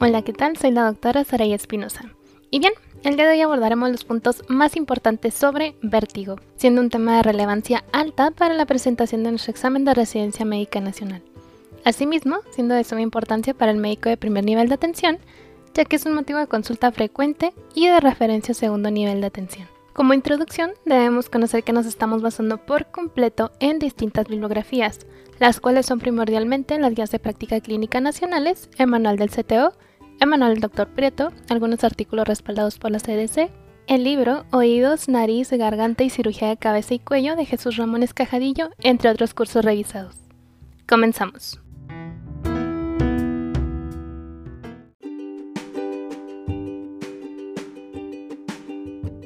Hola, ¿qué tal? Soy la doctora Saraya Espinosa. Y bien, el día de hoy abordaremos los puntos más importantes sobre vértigo, siendo un tema de relevancia alta para la presentación de nuestro examen de residencia médica nacional. Asimismo, siendo de suma importancia para el médico de primer nivel de atención, ya que es un motivo de consulta frecuente y de referencia segundo nivel de atención. Como introducción, debemos conocer que nos estamos basando por completo en distintas bibliografías, las cuales son primordialmente las guías de práctica clínica nacionales, el manual del CTO, el manual del Dr. Prieto, algunos artículos respaldados por la CDC, el libro Oídos, Nariz, Garganta y Cirugía de Cabeza y Cuello de Jesús Ramón Escajadillo, entre otros cursos revisados. Comenzamos.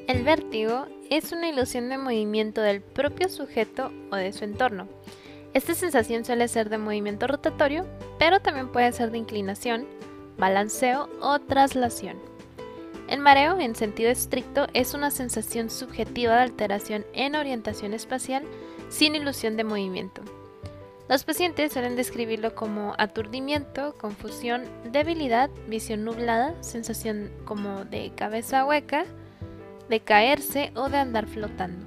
El vértigo es una ilusión de movimiento del propio sujeto o de su entorno. Esta sensación suele ser de movimiento rotatorio, pero también puede ser de inclinación, balanceo o traslación. El mareo, en sentido estricto, es una sensación subjetiva de alteración en orientación espacial sin ilusión de movimiento. Los pacientes suelen describirlo como aturdimiento, confusión, debilidad, visión nublada, sensación como de cabeza hueca, de caerse o de andar flotando.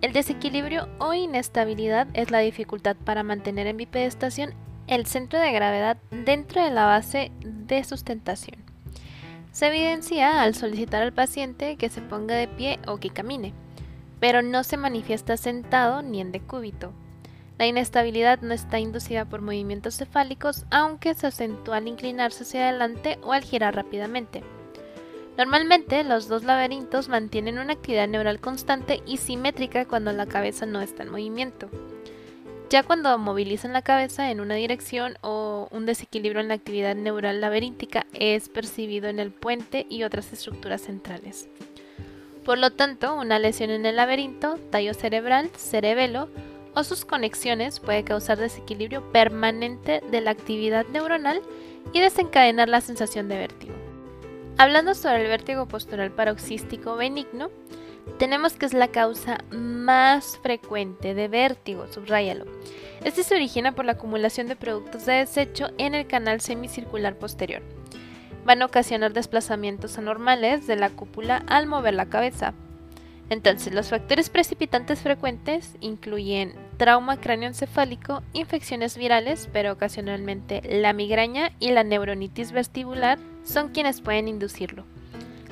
El desequilibrio o inestabilidad es la dificultad para mantener en bipedestación el centro de gravedad dentro de la base de sustentación. Se evidencia al solicitar al paciente que se ponga de pie o que camine, pero no se manifiesta sentado ni en decúbito. La inestabilidad no está inducida por movimientos cefálicos, aunque se acentúa al inclinarse hacia adelante o al girar rápidamente. Normalmente los dos laberintos mantienen una actividad neural constante y simétrica cuando la cabeza no está en movimiento. Ya cuando movilizan la cabeza en una dirección o un desequilibrio en la actividad neural laberíntica es percibido en el puente y otras estructuras centrales. Por lo tanto, una lesión en el laberinto, tallo cerebral, cerebelo o sus conexiones puede causar desequilibrio permanente de la actividad neuronal y desencadenar la sensación de vértigo. Hablando sobre el vértigo postural paroxístico benigno, tenemos que es la causa más frecuente de vértigo, subráyalo. Este se origina por la acumulación de productos de desecho en el canal semicircular posterior. Van a ocasionar desplazamientos anormales de la cúpula al mover la cabeza. Entonces, los factores precipitantes frecuentes incluyen trauma cráneoencefálico, infecciones virales, pero ocasionalmente la migraña y la neuronitis vestibular, son quienes pueden inducirlo.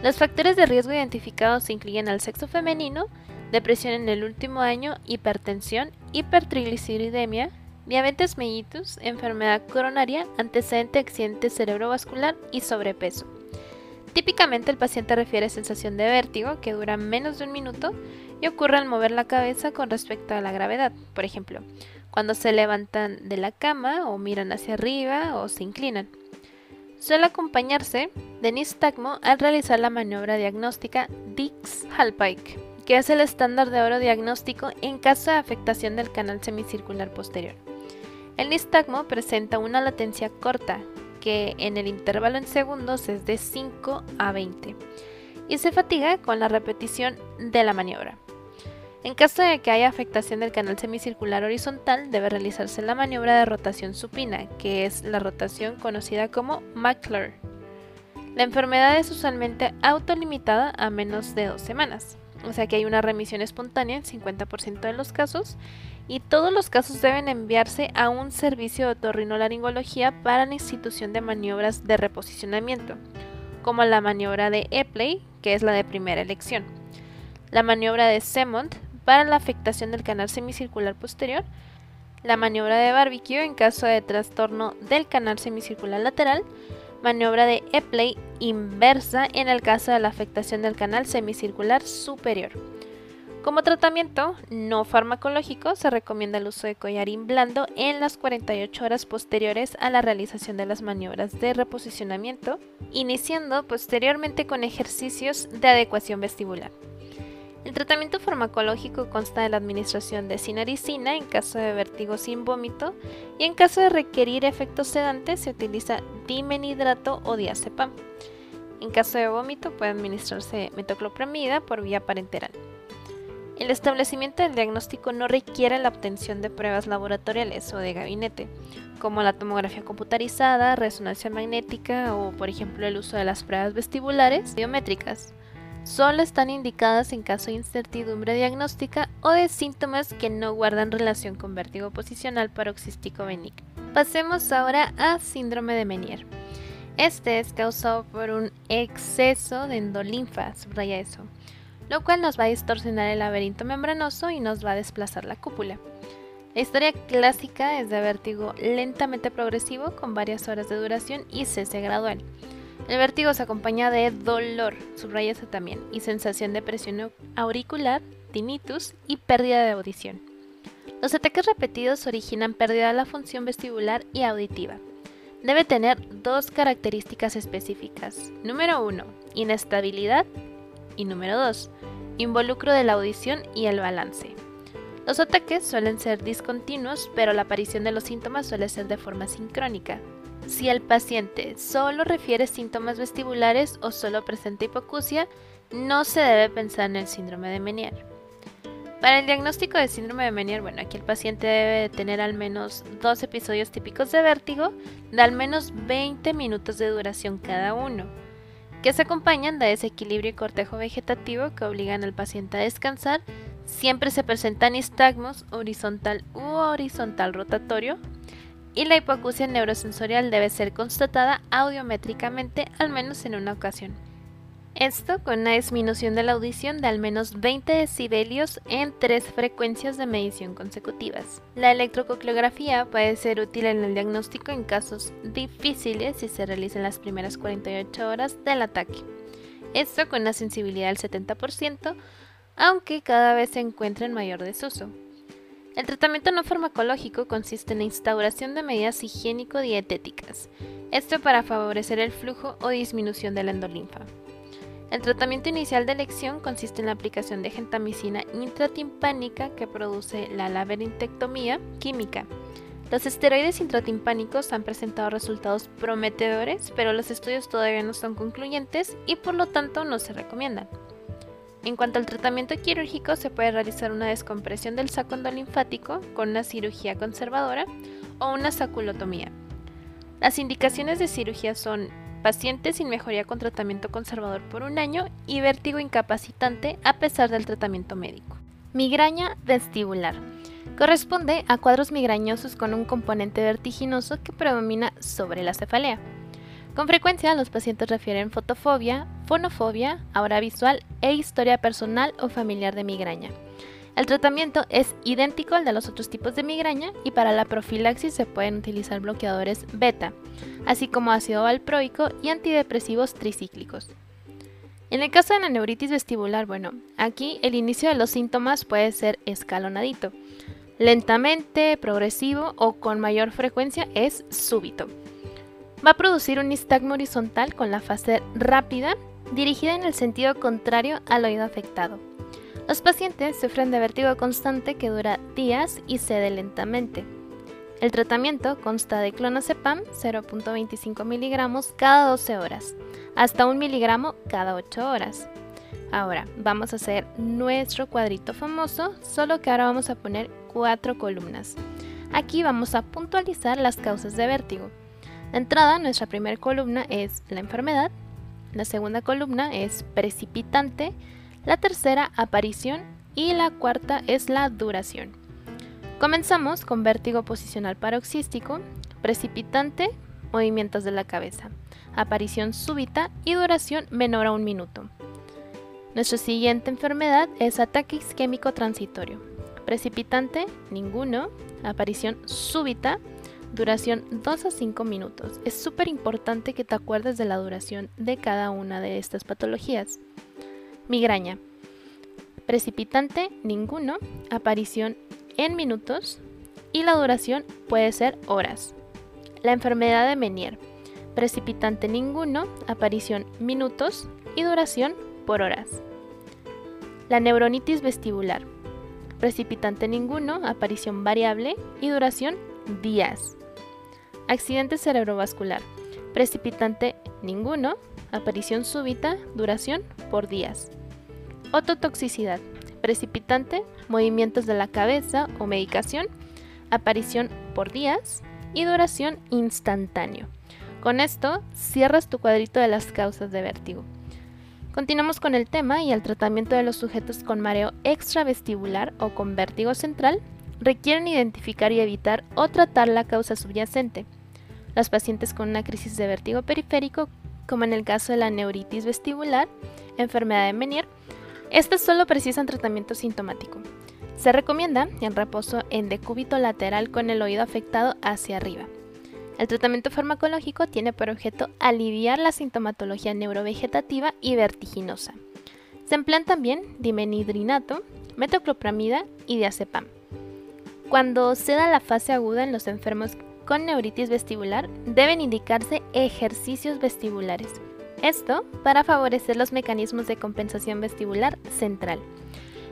Los factores de riesgo identificados incluyen al sexo femenino, depresión en el último año, hipertensión, hipertrigliceridemia, diabetes mellitus, enfermedad coronaria, antecedente de accidente cerebrovascular y sobrepeso. Típicamente el paciente refiere sensación de vértigo que dura menos de un minuto y ocurre al mover la cabeza con respecto a la gravedad. Por ejemplo, cuando se levantan de la cama o miran hacia arriba o se inclinan suele acompañarse de nistagmo al realizar la maniobra diagnóstica Dix-Hallpike, que es el estándar de oro diagnóstico en caso de afectación del canal semicircular posterior. El nistagmo presenta una latencia corta, que en el intervalo en segundos es de 5 a 20, y se fatiga con la repetición de la maniobra. En caso de que haya afectación del canal semicircular horizontal, debe realizarse la maniobra de rotación supina, que es la rotación conocida como McClure. La enfermedad es usualmente autolimitada a menos de dos semanas, o sea que hay una remisión espontánea en 50% de los casos y todos los casos deben enviarse a un servicio de otorrinolaringología para la institución de maniobras de reposicionamiento, como la maniobra de Epley, que es la de primera elección, la maniobra de Semont para la afectación del canal semicircular posterior, la maniobra de barbecue en caso de trastorno del canal semicircular lateral, maniobra de Epley inversa en el caso de la afectación del canal semicircular superior. Como tratamiento no farmacológico se recomienda el uso de collarín blando en las 48 horas posteriores a la realización de las maniobras de reposicionamiento, iniciando posteriormente con ejercicios de adecuación vestibular. El tratamiento farmacológico consta de la administración de sinaricina en caso de vértigo sin vómito y en caso de requerir efectos sedantes se utiliza dimenidrato o diazepam. En caso de vómito puede administrarse metoclopramida por vía parenteral. El establecimiento del diagnóstico no requiere la obtención de pruebas laboratoriales o de gabinete, como la tomografía computarizada, resonancia magnética o, por ejemplo, el uso de las pruebas vestibulares biométricas. Solo están indicadas en caso de incertidumbre diagnóstica o de síntomas que no guardan relación con vértigo posicional paroxístico benigno. Pasemos ahora a síndrome de Menier. Este es causado por un exceso de endolinfa, subraya eso lo cual nos va a distorsionar el laberinto membranoso y nos va a desplazar la cúpula. La historia clásica es de vértigo lentamente progresivo con varias horas de duración y cese gradual. El vértigo se acompaña de dolor, subraya también, y sensación de presión auricular, tinnitus y pérdida de audición. Los ataques repetidos originan pérdida de la función vestibular y auditiva. Debe tener dos características específicas. Número 1, inestabilidad. Y número 2, involucro de la audición y el balance. Los ataques suelen ser discontinuos, pero la aparición de los síntomas suele ser de forma sincrónica. Si el paciente solo refiere síntomas vestibulares o solo presenta hipocusia, no se debe pensar en el síndrome de Menier. Para el diagnóstico de síndrome de Menier, bueno, aquí el paciente debe tener al menos dos episodios típicos de vértigo de al menos 20 minutos de duración cada uno que se acompañan de desequilibrio y cortejo vegetativo que obligan al paciente a descansar. Siempre se presentan nistagmos horizontal u horizontal rotatorio y la hipoacusia neurosensorial debe ser constatada audiométricamente al menos en una ocasión. Esto con una disminución de la audición de al menos 20 decibelios en tres frecuencias de medición consecutivas. La electrococleografía puede ser útil en el diagnóstico en casos difíciles si se realiza en las primeras 48 horas del ataque. Esto con una sensibilidad del 70%, aunque cada vez se encuentra en mayor desuso. El tratamiento no farmacológico consiste en la instauración de medidas higiénico-dietéticas, esto para favorecer el flujo o disminución de la endolinfa. El tratamiento inicial de elección consiste en la aplicación de gentamicina intratimpánica que produce la laberintectomía química. Los esteroides intratimpánicos han presentado resultados prometedores, pero los estudios todavía no son concluyentes y por lo tanto no se recomiendan. En cuanto al tratamiento quirúrgico, se puede realizar una descompresión del saco endolinfático con una cirugía conservadora o una saculotomía. Las indicaciones de cirugía son paciente sin mejoría con tratamiento conservador por un año y vértigo incapacitante a pesar del tratamiento médico. Migraña vestibular. Corresponde a cuadros migrañosos con un componente vertiginoso que predomina sobre la cefalea. Con frecuencia los pacientes refieren fotofobia, fonofobia, aura visual e historia personal o familiar de migraña. El tratamiento es idéntico al de los otros tipos de migraña y para la profilaxis se pueden utilizar bloqueadores beta, así como ácido valproico y antidepresivos tricíclicos. En el caso de la neuritis vestibular, bueno, aquí el inicio de los síntomas puede ser escalonadito. Lentamente, progresivo o con mayor frecuencia es súbito. Va a producir un nistagmo horizontal con la fase rápida dirigida en el sentido contrario al oído afectado. Los pacientes sufren de vértigo constante que dura días y cede lentamente. El tratamiento consta de clonazepam 0.25 miligramos cada 12 horas, hasta 1 miligramo cada 8 horas. Ahora vamos a hacer nuestro cuadrito famoso, solo que ahora vamos a poner cuatro columnas. Aquí vamos a puntualizar las causas de vértigo. De entrada, nuestra primera columna es la enfermedad, la segunda columna es precipitante, la tercera aparición y la cuarta es la duración. Comenzamos con vértigo posicional paroxístico, precipitante, movimientos de la cabeza, aparición súbita y duración menor a un minuto. Nuestra siguiente enfermedad es ataque isquémico transitorio. Precipitante, ninguno. Aparición súbita, duración 2 a 5 minutos. Es súper importante que te acuerdes de la duración de cada una de estas patologías. Migraña. Precipitante, ninguno. Aparición en minutos. Y la duración puede ser horas. La enfermedad de Menier. Precipitante ninguno, aparición minutos y duración por horas. La neuronitis vestibular. Precipitante ninguno, aparición variable y duración días. Accidente cerebrovascular. Precipitante ninguno, aparición súbita, duración por días. Ototoxicidad. precipitante, movimientos de la cabeza o medicación, aparición por días y duración instantáneo. Con esto cierras tu cuadrito de las causas de vértigo. Continuamos con el tema y el tratamiento de los sujetos con mareo extravestibular o con vértigo central requieren identificar y evitar o tratar la causa subyacente. Los pacientes con una crisis de vértigo periférico, como en el caso de la neuritis vestibular, enfermedad de Menier, estas solo precisan tratamiento sintomático. Se recomienda en reposo en decúbito lateral con el oído afectado hacia arriba. El tratamiento farmacológico tiene por objeto aliviar la sintomatología neurovegetativa y vertiginosa. Se emplean también dimenhidrinato, metoclopramida y diazepam. Cuando se da la fase aguda en los enfermos con neuritis vestibular, deben indicarse ejercicios vestibulares. Esto para favorecer los mecanismos de compensación vestibular central.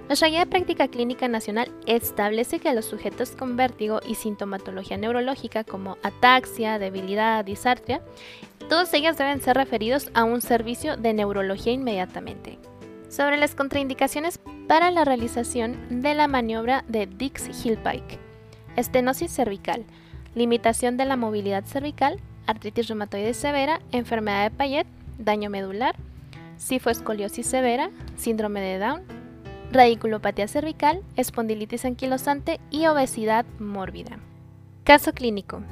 Nuestra guía de práctica clínica nacional establece que los sujetos con vértigo y sintomatología neurológica como ataxia, debilidad, disartria, todos ellas deben ser referidos a un servicio de neurología inmediatamente. Sobre las contraindicaciones para la realización de la maniobra de Dix-Hillpike. Estenosis cervical, limitación de la movilidad cervical, artritis reumatoide severa, enfermedad de Payet, daño medular, cifoescoliosis severa, síndrome de Down, radiculopatía cervical, espondilitis anquilosante y obesidad mórbida. Caso clínico.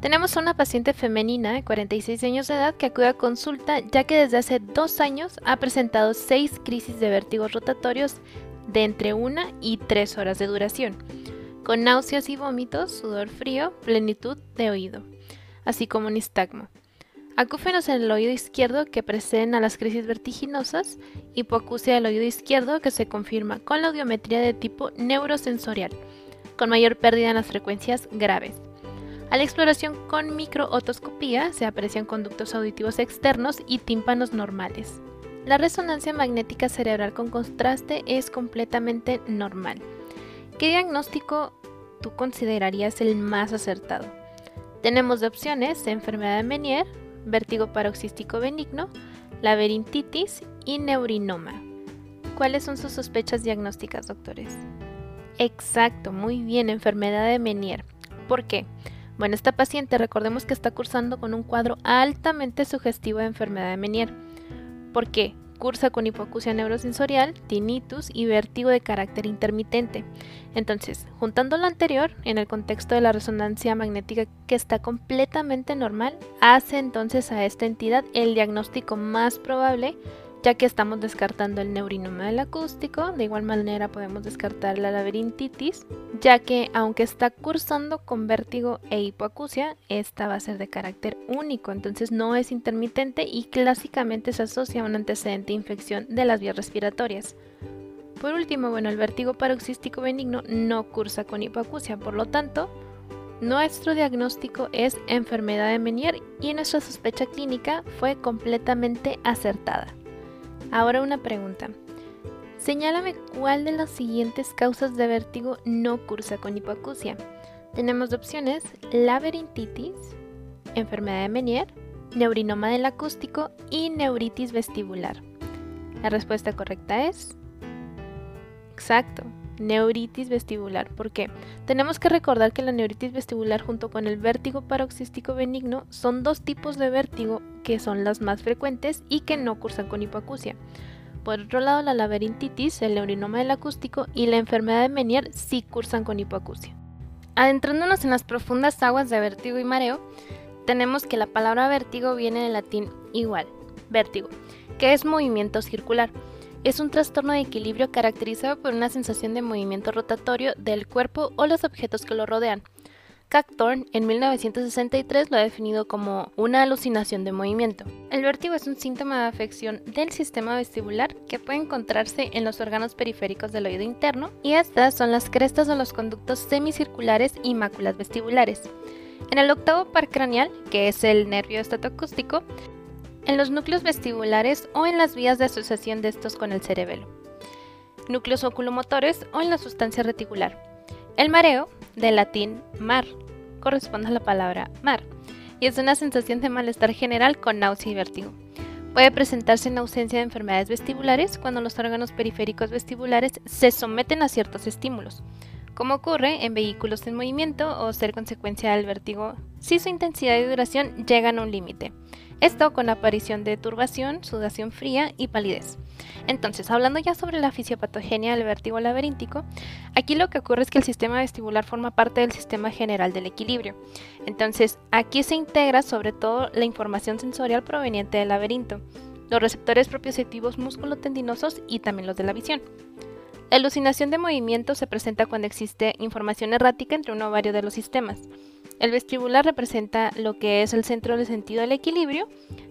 Tenemos una paciente femenina de 46 años de edad que acude a consulta ya que desde hace dos años ha presentado seis crisis de vértigos rotatorios de entre una y tres horas de duración, con náuseas y vómitos, sudor frío, plenitud de oído, así como un istagmo acúfenos en el oído izquierdo que preceden a las crisis vertiginosas, hipoacusia del oído izquierdo que se confirma con la audiometría de tipo neurosensorial, con mayor pérdida en las frecuencias graves. A la exploración con microotoscopía se aprecian conductos auditivos externos y tímpanos normales. La resonancia magnética cerebral con contraste es completamente normal. ¿Qué diagnóstico tú considerarías el más acertado? Tenemos de opciones enfermedad de Menier, vértigo paroxístico benigno, laberintitis y neurinoma. ¿Cuáles son sus sospechas diagnósticas, doctores? Exacto, muy bien, enfermedad de Menier. ¿Por qué? Bueno, esta paciente recordemos que está cursando con un cuadro altamente sugestivo de enfermedad de Menier. ¿Por qué? cursa con hipoacusia neurosensorial, tinnitus y vértigo de carácter intermitente. Entonces, juntando lo anterior, en el contexto de la resonancia magnética que está completamente normal, hace entonces a esta entidad el diagnóstico más probable ya que estamos descartando el neurinoma del acústico, de igual manera podemos descartar la laberintitis, ya que aunque está cursando con vértigo e hipoacusia, esta va a ser de carácter único, entonces no es intermitente y clásicamente se asocia a un antecedente de infección de las vías respiratorias. Por último, bueno, el vértigo paroxístico benigno no cursa con hipoacusia, por lo tanto, nuestro diagnóstico es enfermedad de Menier y nuestra sospecha clínica fue completamente acertada. Ahora una pregunta. Señálame cuál de las siguientes causas de vértigo no cursa con hipoacusia. Tenemos opciones laberintitis, enfermedad de Menier, neurinoma del acústico y neuritis vestibular. La respuesta correcta es exacto, neuritis vestibular. ¿Por qué? Tenemos que recordar que la neuritis vestibular junto con el vértigo paroxístico benigno son dos tipos de vértigo que son las más frecuentes y que no cursan con hipoacusia. Por otro lado, la laberintitis, el neurinoma del acústico y la enfermedad de Menier sí cursan con hipoacusia. Adentrándonos en las profundas aguas de vértigo y mareo, tenemos que la palabra vértigo viene del latín igual, vértigo, que es movimiento circular es un trastorno de equilibrio caracterizado por una sensación de movimiento rotatorio del cuerpo o los objetos que lo rodean. Cactorn en 1963 lo ha definido como una alucinación de movimiento. El vértigo es un síntoma de afección del sistema vestibular que puede encontrarse en los órganos periféricos del oído interno y estas son las crestas o los conductos semicirculares y máculas vestibulares. En el octavo par craneal, que es el nervio estatoacústico, en los núcleos vestibulares o en las vías de asociación de estos con el cerebelo, núcleos oculomotores o en la sustancia reticular. El mareo, del latín mar, corresponde a la palabra mar, y es una sensación de malestar general con náusea y vértigo. Puede presentarse en ausencia de enfermedades vestibulares cuando los órganos periféricos vestibulares se someten a ciertos estímulos, como ocurre en vehículos en movimiento o ser consecuencia del vértigo si su intensidad y duración llegan a un límite. Esto con aparición de turbación, sudación fría y palidez. Entonces, hablando ya sobre la fisiopatogenia del vértigo laberíntico, aquí lo que ocurre es que el sistema vestibular forma parte del sistema general del equilibrio. Entonces, aquí se integra sobre todo la información sensorial proveniente del laberinto, los receptores propioceptivos músculo-tendinosos y también los de la visión. La alucinación de movimiento se presenta cuando existe información errática entre uno o varios de los sistemas. El vestibular representa lo que es el centro del sentido del equilibrio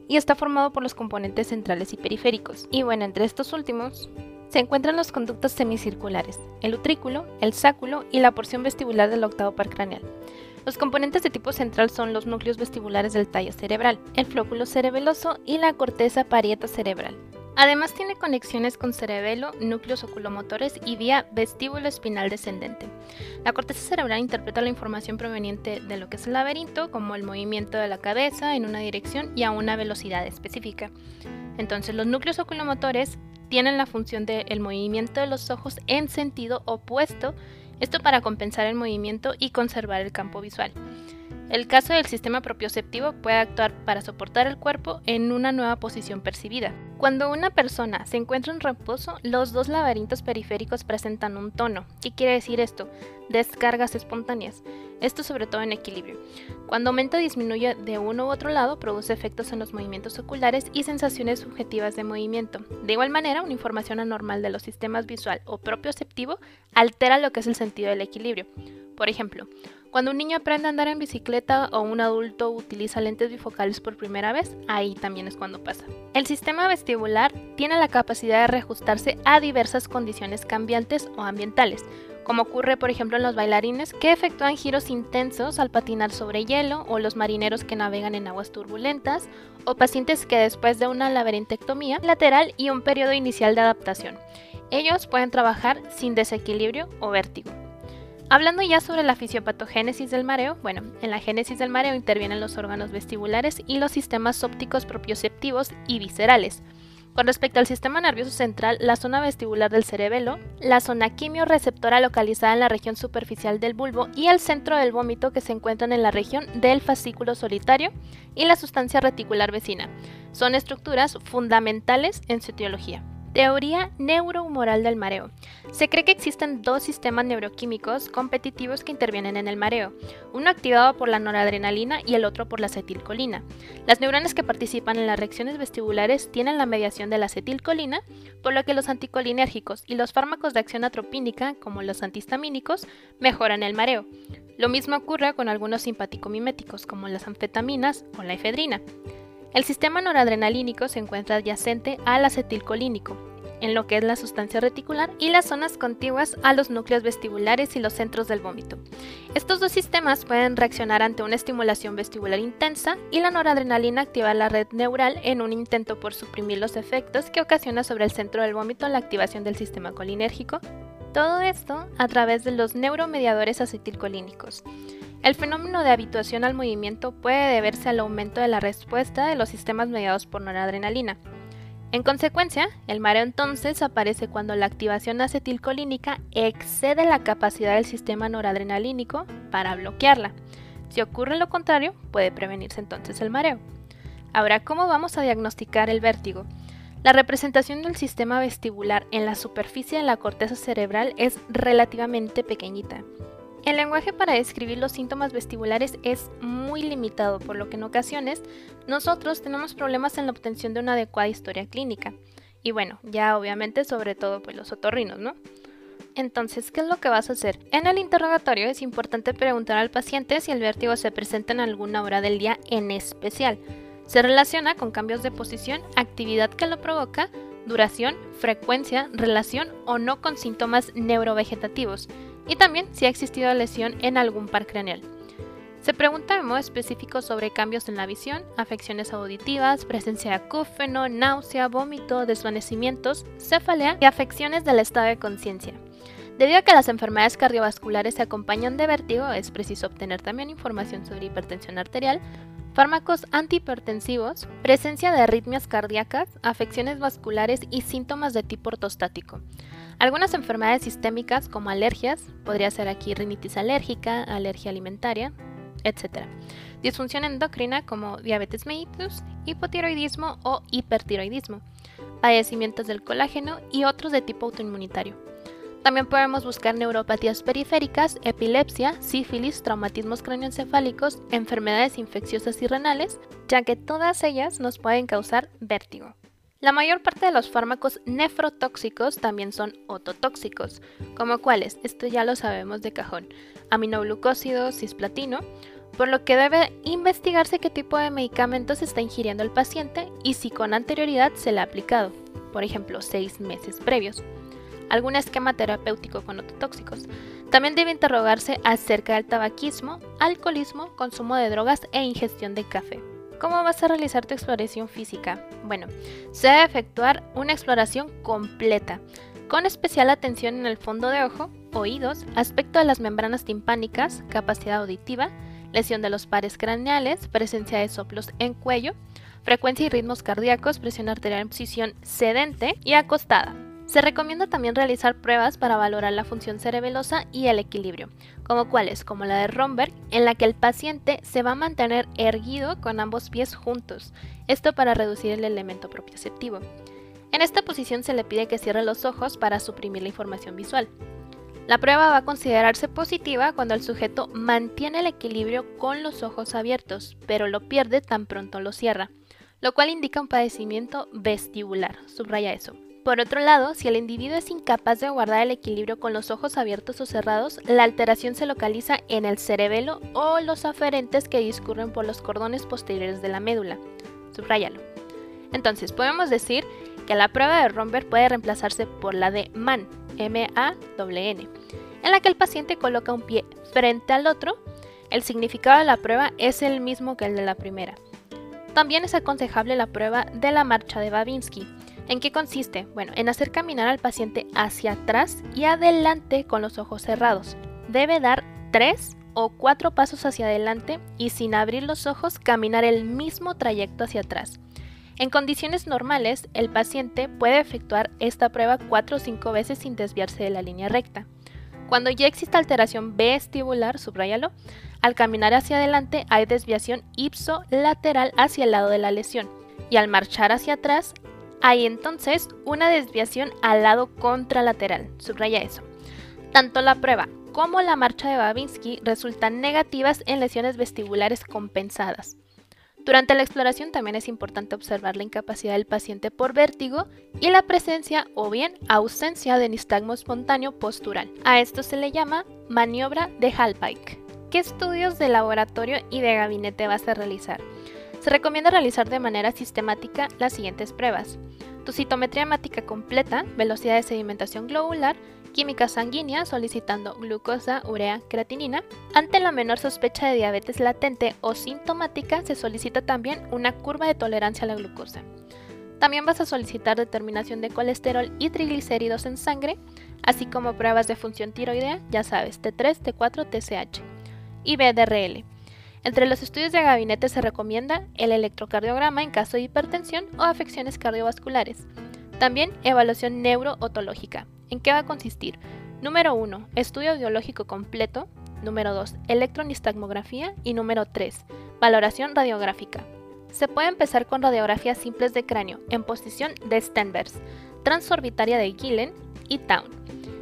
y está formado por los componentes centrales y periféricos. Y bueno, entre estos últimos se encuentran los conductos semicirculares, el utrículo, el sáculo y la porción vestibular del octavo par craneal. Los componentes de tipo central son los núcleos vestibulares del tallo cerebral, el flóculo cerebeloso y la corteza parieta cerebral. Además tiene conexiones con cerebelo, núcleos oculomotores y vía vestíbulo espinal descendente. La corteza cerebral interpreta la información proveniente de lo que es el laberinto, como el movimiento de la cabeza en una dirección y a una velocidad específica. Entonces los núcleos oculomotores tienen la función del movimiento de los ojos en sentido opuesto, esto para compensar el movimiento y conservar el campo visual. El caso del sistema propioceptivo puede actuar para soportar el cuerpo en una nueva posición percibida. Cuando una persona se encuentra en reposo, los dos laberintos periféricos presentan un tono. ¿Qué quiere decir esto? Descargas espontáneas. Esto sobre todo en equilibrio. Cuando aumenta o disminuye de uno u otro lado, produce efectos en los movimientos oculares y sensaciones subjetivas de movimiento. De igual manera, una información anormal de los sistemas visual o propioceptivo altera lo que es el sentido del equilibrio. Por ejemplo, cuando un niño aprende a andar en bicicleta o un adulto utiliza lentes bifocales por primera vez, ahí también es cuando pasa. El sistema vestibular tiene la capacidad de reajustarse a diversas condiciones cambiantes o ambientales, como ocurre por ejemplo en los bailarines que efectúan giros intensos al patinar sobre hielo o los marineros que navegan en aguas turbulentas o pacientes que después de una laberintectomía lateral y un periodo inicial de adaptación. Ellos pueden trabajar sin desequilibrio o vértigo. Hablando ya sobre la fisiopatogénesis del mareo, bueno, en la génesis del mareo intervienen los órganos vestibulares y los sistemas ópticos propioceptivos y viscerales. Con respecto al sistema nervioso central, la zona vestibular del cerebelo, la zona quimioreceptora localizada en la región superficial del bulbo y el centro del vómito que se encuentran en la región del fascículo solitario y la sustancia reticular vecina. Son estructuras fundamentales en su etiología. Teoría neurohumoral del mareo. Se cree que existen dos sistemas neuroquímicos competitivos que intervienen en el mareo, uno activado por la noradrenalina y el otro por la acetilcolina. Las neuronas que participan en las reacciones vestibulares tienen la mediación de la acetilcolina, por lo que los anticolinérgicos y los fármacos de acción atropínica, como los antihistamínicos, mejoran el mareo. Lo mismo ocurre con algunos simpaticomiméticos, como las anfetaminas o la efedrina. El sistema noradrenalínico se encuentra adyacente al acetilcolínico, en lo que es la sustancia reticular y las zonas contiguas a los núcleos vestibulares y los centros del vómito. Estos dos sistemas pueden reaccionar ante una estimulación vestibular intensa y la noradrenalina activa la red neural en un intento por suprimir los efectos que ocasiona sobre el centro del vómito la activación del sistema colinérgico. Todo esto a través de los neuromediadores acetilcolínicos. El fenómeno de habituación al movimiento puede deberse al aumento de la respuesta de los sistemas mediados por noradrenalina. En consecuencia, el mareo entonces aparece cuando la activación acetilcolínica excede la capacidad del sistema noradrenalínico para bloquearla. Si ocurre lo contrario, puede prevenirse entonces el mareo. Ahora, ¿cómo vamos a diagnosticar el vértigo? La representación del sistema vestibular en la superficie de la corteza cerebral es relativamente pequeñita. El lenguaje para describir los síntomas vestibulares es muy limitado, por lo que en ocasiones nosotros tenemos problemas en la obtención de una adecuada historia clínica. Y bueno, ya obviamente sobre todo pues los otorrinos, ¿no? Entonces, ¿qué es lo que vas a hacer? En el interrogatorio es importante preguntar al paciente si el vértigo se presenta en alguna hora del día en especial. Se relaciona con cambios de posición, actividad que lo provoca, duración, frecuencia, relación o no con síntomas neurovegetativos y también si ha existido lesión en algún par craneal. Se pregunta de modo específico sobre cambios en la visión, afecciones auditivas, presencia de acúfeno, náusea, vómito, desvanecimientos, cefalea y afecciones del estado de conciencia. Debido a que las enfermedades cardiovasculares se acompañan de vértigo, es preciso obtener también información sobre hipertensión arterial, fármacos antihipertensivos, presencia de arritmias cardíacas, afecciones vasculares y síntomas de tipo ortostático. Algunas enfermedades sistémicas como alergias, podría ser aquí rinitis alérgica, alergia alimentaria, etc. Disfunción endocrina como diabetes mellitus, hipotiroidismo o hipertiroidismo, padecimientos del colágeno y otros de tipo autoinmunitario. También podemos buscar neuropatías periféricas, epilepsia, sífilis, traumatismos craneoencefálicos, enfermedades infecciosas y renales, ya que todas ellas nos pueden causar vértigo. La mayor parte de los fármacos nefrotóxicos también son ototóxicos, como cuáles, esto ya lo sabemos de cajón, aminoglucósido, cisplatino, por lo que debe investigarse qué tipo de medicamentos está ingiriendo el paciente y si con anterioridad se le ha aplicado, por ejemplo, seis meses previos algún esquema terapéutico con ototóxicos. También debe interrogarse acerca del tabaquismo, alcoholismo, consumo de drogas e ingestión de café. ¿Cómo vas a realizar tu exploración física? Bueno, se debe efectuar una exploración completa, con especial atención en el fondo de ojo, oídos, aspecto de las membranas timpánicas, capacidad auditiva, lesión de los pares craneales, presencia de soplos en cuello, frecuencia y ritmos cardíacos, presión arterial en posición sedente y acostada. Se recomienda también realizar pruebas para valorar la función cerebelosa y el equilibrio, como cuáles, como la de Romberg, en la que el paciente se va a mantener erguido con ambos pies juntos, esto para reducir el elemento propioceptivo. En esta posición se le pide que cierre los ojos para suprimir la información visual. La prueba va a considerarse positiva cuando el sujeto mantiene el equilibrio con los ojos abiertos, pero lo pierde tan pronto lo cierra, lo cual indica un padecimiento vestibular. Subraya eso. Por otro lado, si el individuo es incapaz de guardar el equilibrio con los ojos abiertos o cerrados, la alteración se localiza en el cerebelo o los aferentes que discurren por los cordones posteriores de la médula. Subrayalo. Entonces, podemos decir que la prueba de Romberg puede reemplazarse por la de M-A-N, en la que el paciente coloca un pie frente al otro. El significado de la prueba es el mismo que el de la primera. También es aconsejable la prueba de la marcha de Babinski, ¿En qué consiste? Bueno, en hacer caminar al paciente hacia atrás y adelante con los ojos cerrados. Debe dar tres o cuatro pasos hacia adelante y sin abrir los ojos caminar el mismo trayecto hacia atrás. En condiciones normales, el paciente puede efectuar esta prueba cuatro o cinco veces sin desviarse de la línea recta. Cuando ya existe alteración vestibular, subrayalo, al caminar hacia adelante hay desviación ipso-lateral hacia el lado de la lesión y al marchar hacia atrás hay entonces una desviación al lado contralateral. Subraya eso. Tanto la prueba como la marcha de Babinski resultan negativas en lesiones vestibulares compensadas. Durante la exploración también es importante observar la incapacidad del paciente por vértigo y la presencia o bien ausencia de nistagmo espontáneo postural. A esto se le llama maniobra de Hallpike. ¿Qué estudios de laboratorio y de gabinete vas a realizar? Se recomienda realizar de manera sistemática las siguientes pruebas. Tu citometría hemática completa, velocidad de sedimentación globular, química sanguínea solicitando glucosa, urea, creatinina. Ante la menor sospecha de diabetes latente o sintomática, se solicita también una curva de tolerancia a la glucosa. También vas a solicitar determinación de colesterol y triglicéridos en sangre, así como pruebas de función tiroidea, ya sabes, T3, T4, TSH y BDRL. Entre los estudios de gabinete se recomienda el electrocardiograma en caso de hipertensión o afecciones cardiovasculares. También evaluación neurootológica. ¿En qué va a consistir? Número 1. Estudio biológico completo. Número 2. Electronistalmografía. Y número 3. Valoración radiográfica. Se puede empezar con radiografías simples de cráneo en posición de Stenvers, transorbitaria de Gillen y Town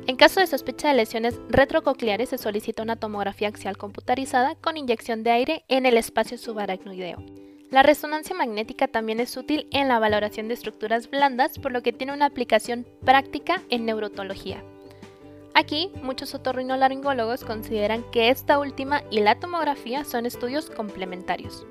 en caso de sospecha de lesiones retrococleares se solicita una tomografía axial computarizada con inyección de aire en el espacio subaracnoideo. La resonancia magnética también es útil en la valoración de estructuras blandas, por lo que tiene una aplicación práctica en neurotología. Aquí, muchos otorrinolaringólogos consideran que esta última y la tomografía son estudios complementarios.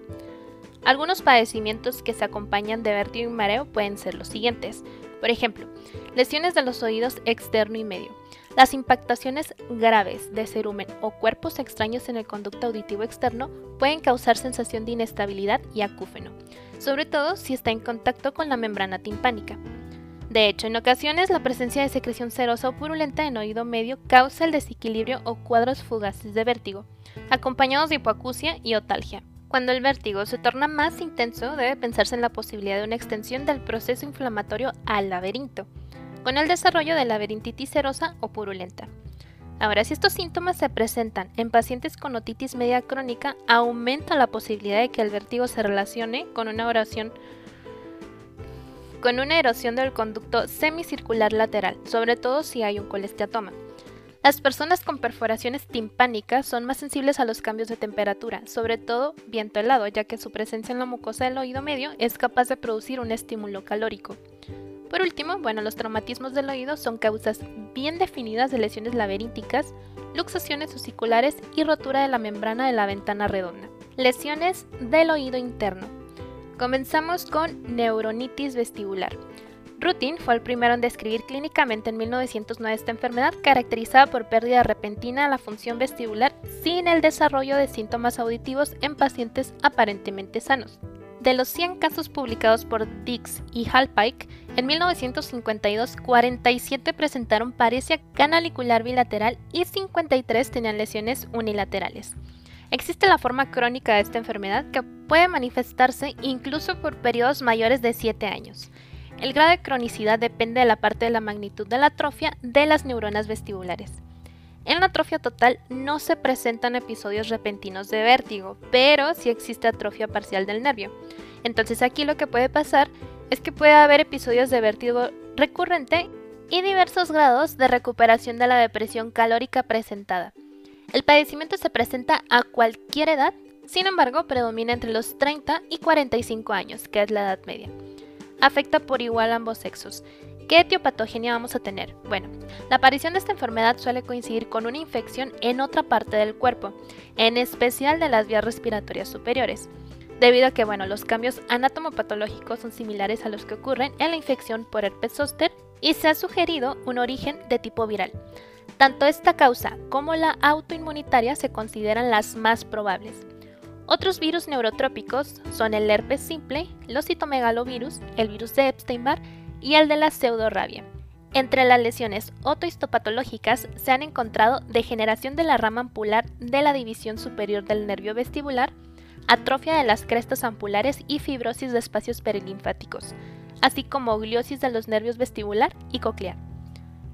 Algunos padecimientos que se acompañan de vértigo y mareo pueden ser los siguientes. Por ejemplo, lesiones de los oídos externo y medio, las impactaciones graves de cerumen o cuerpos extraños en el conducto auditivo externo pueden causar sensación de inestabilidad y acúfeno, sobre todo si está en contacto con la membrana timpánica. De hecho, en ocasiones la presencia de secreción serosa o purulenta en oído medio causa el desequilibrio o cuadros fugaces de vértigo, acompañados de hipoacusia y otalgia. Cuando el vértigo se torna más intenso, debe pensarse en la posibilidad de una extensión del proceso inflamatorio al laberinto, con el desarrollo de laberintitis serosa o purulenta. Ahora, si estos síntomas se presentan en pacientes con otitis media crónica, aumenta la posibilidad de que el vértigo se relacione con una oración con una erosión del conducto semicircular lateral, sobre todo si hay un colesteatoma. Las personas con perforaciones timpánicas son más sensibles a los cambios de temperatura, sobre todo viento helado, ya que su presencia en la mucosa del oído medio es capaz de producir un estímulo calórico. Por último, bueno, los traumatismos del oído son causas bien definidas de lesiones laberínticas, luxaciones osiculares y rotura de la membrana de la ventana redonda. Lesiones del oído interno. Comenzamos con neuronitis vestibular. Rutin fue el primero en describir clínicamente en 1909 esta enfermedad caracterizada por pérdida repentina de la función vestibular sin el desarrollo de síntomas auditivos en pacientes aparentemente sanos. De los 100 casos publicados por Dix y Halpike, en 1952 47 presentaron paresia canalicular bilateral y 53 tenían lesiones unilaterales. Existe la forma crónica de esta enfermedad que puede manifestarse incluso por periodos mayores de 7 años. El grado de cronicidad depende de la parte de la magnitud de la atrofia de las neuronas vestibulares. En la atrofia total no se presentan episodios repentinos de vértigo, pero sí existe atrofia parcial del nervio. Entonces aquí lo que puede pasar es que puede haber episodios de vértigo recurrente y diversos grados de recuperación de la depresión calórica presentada. El padecimiento se presenta a cualquier edad, sin embargo predomina entre los 30 y 45 años, que es la edad media. Afecta por igual a ambos sexos. ¿Qué etiopatogenia vamos a tener? Bueno, la aparición de esta enfermedad suele coincidir con una infección en otra parte del cuerpo, en especial de las vías respiratorias superiores, debido a que bueno, los cambios anatomopatológicos son similares a los que ocurren en la infección por herpes zóster y se ha sugerido un origen de tipo viral. Tanto esta causa como la autoinmunitaria se consideran las más probables. Otros virus neurotrópicos son el herpes simple, los citomegalovirus, el virus de Epstein-Barr y el de la pseudorrabia. Entre las lesiones otohistopatológicas se han encontrado degeneración de la rama ampular de la división superior del nervio vestibular, atrofia de las crestas ampulares y fibrosis de espacios perilinfáticos, así como gliosis de los nervios vestibular y coclear.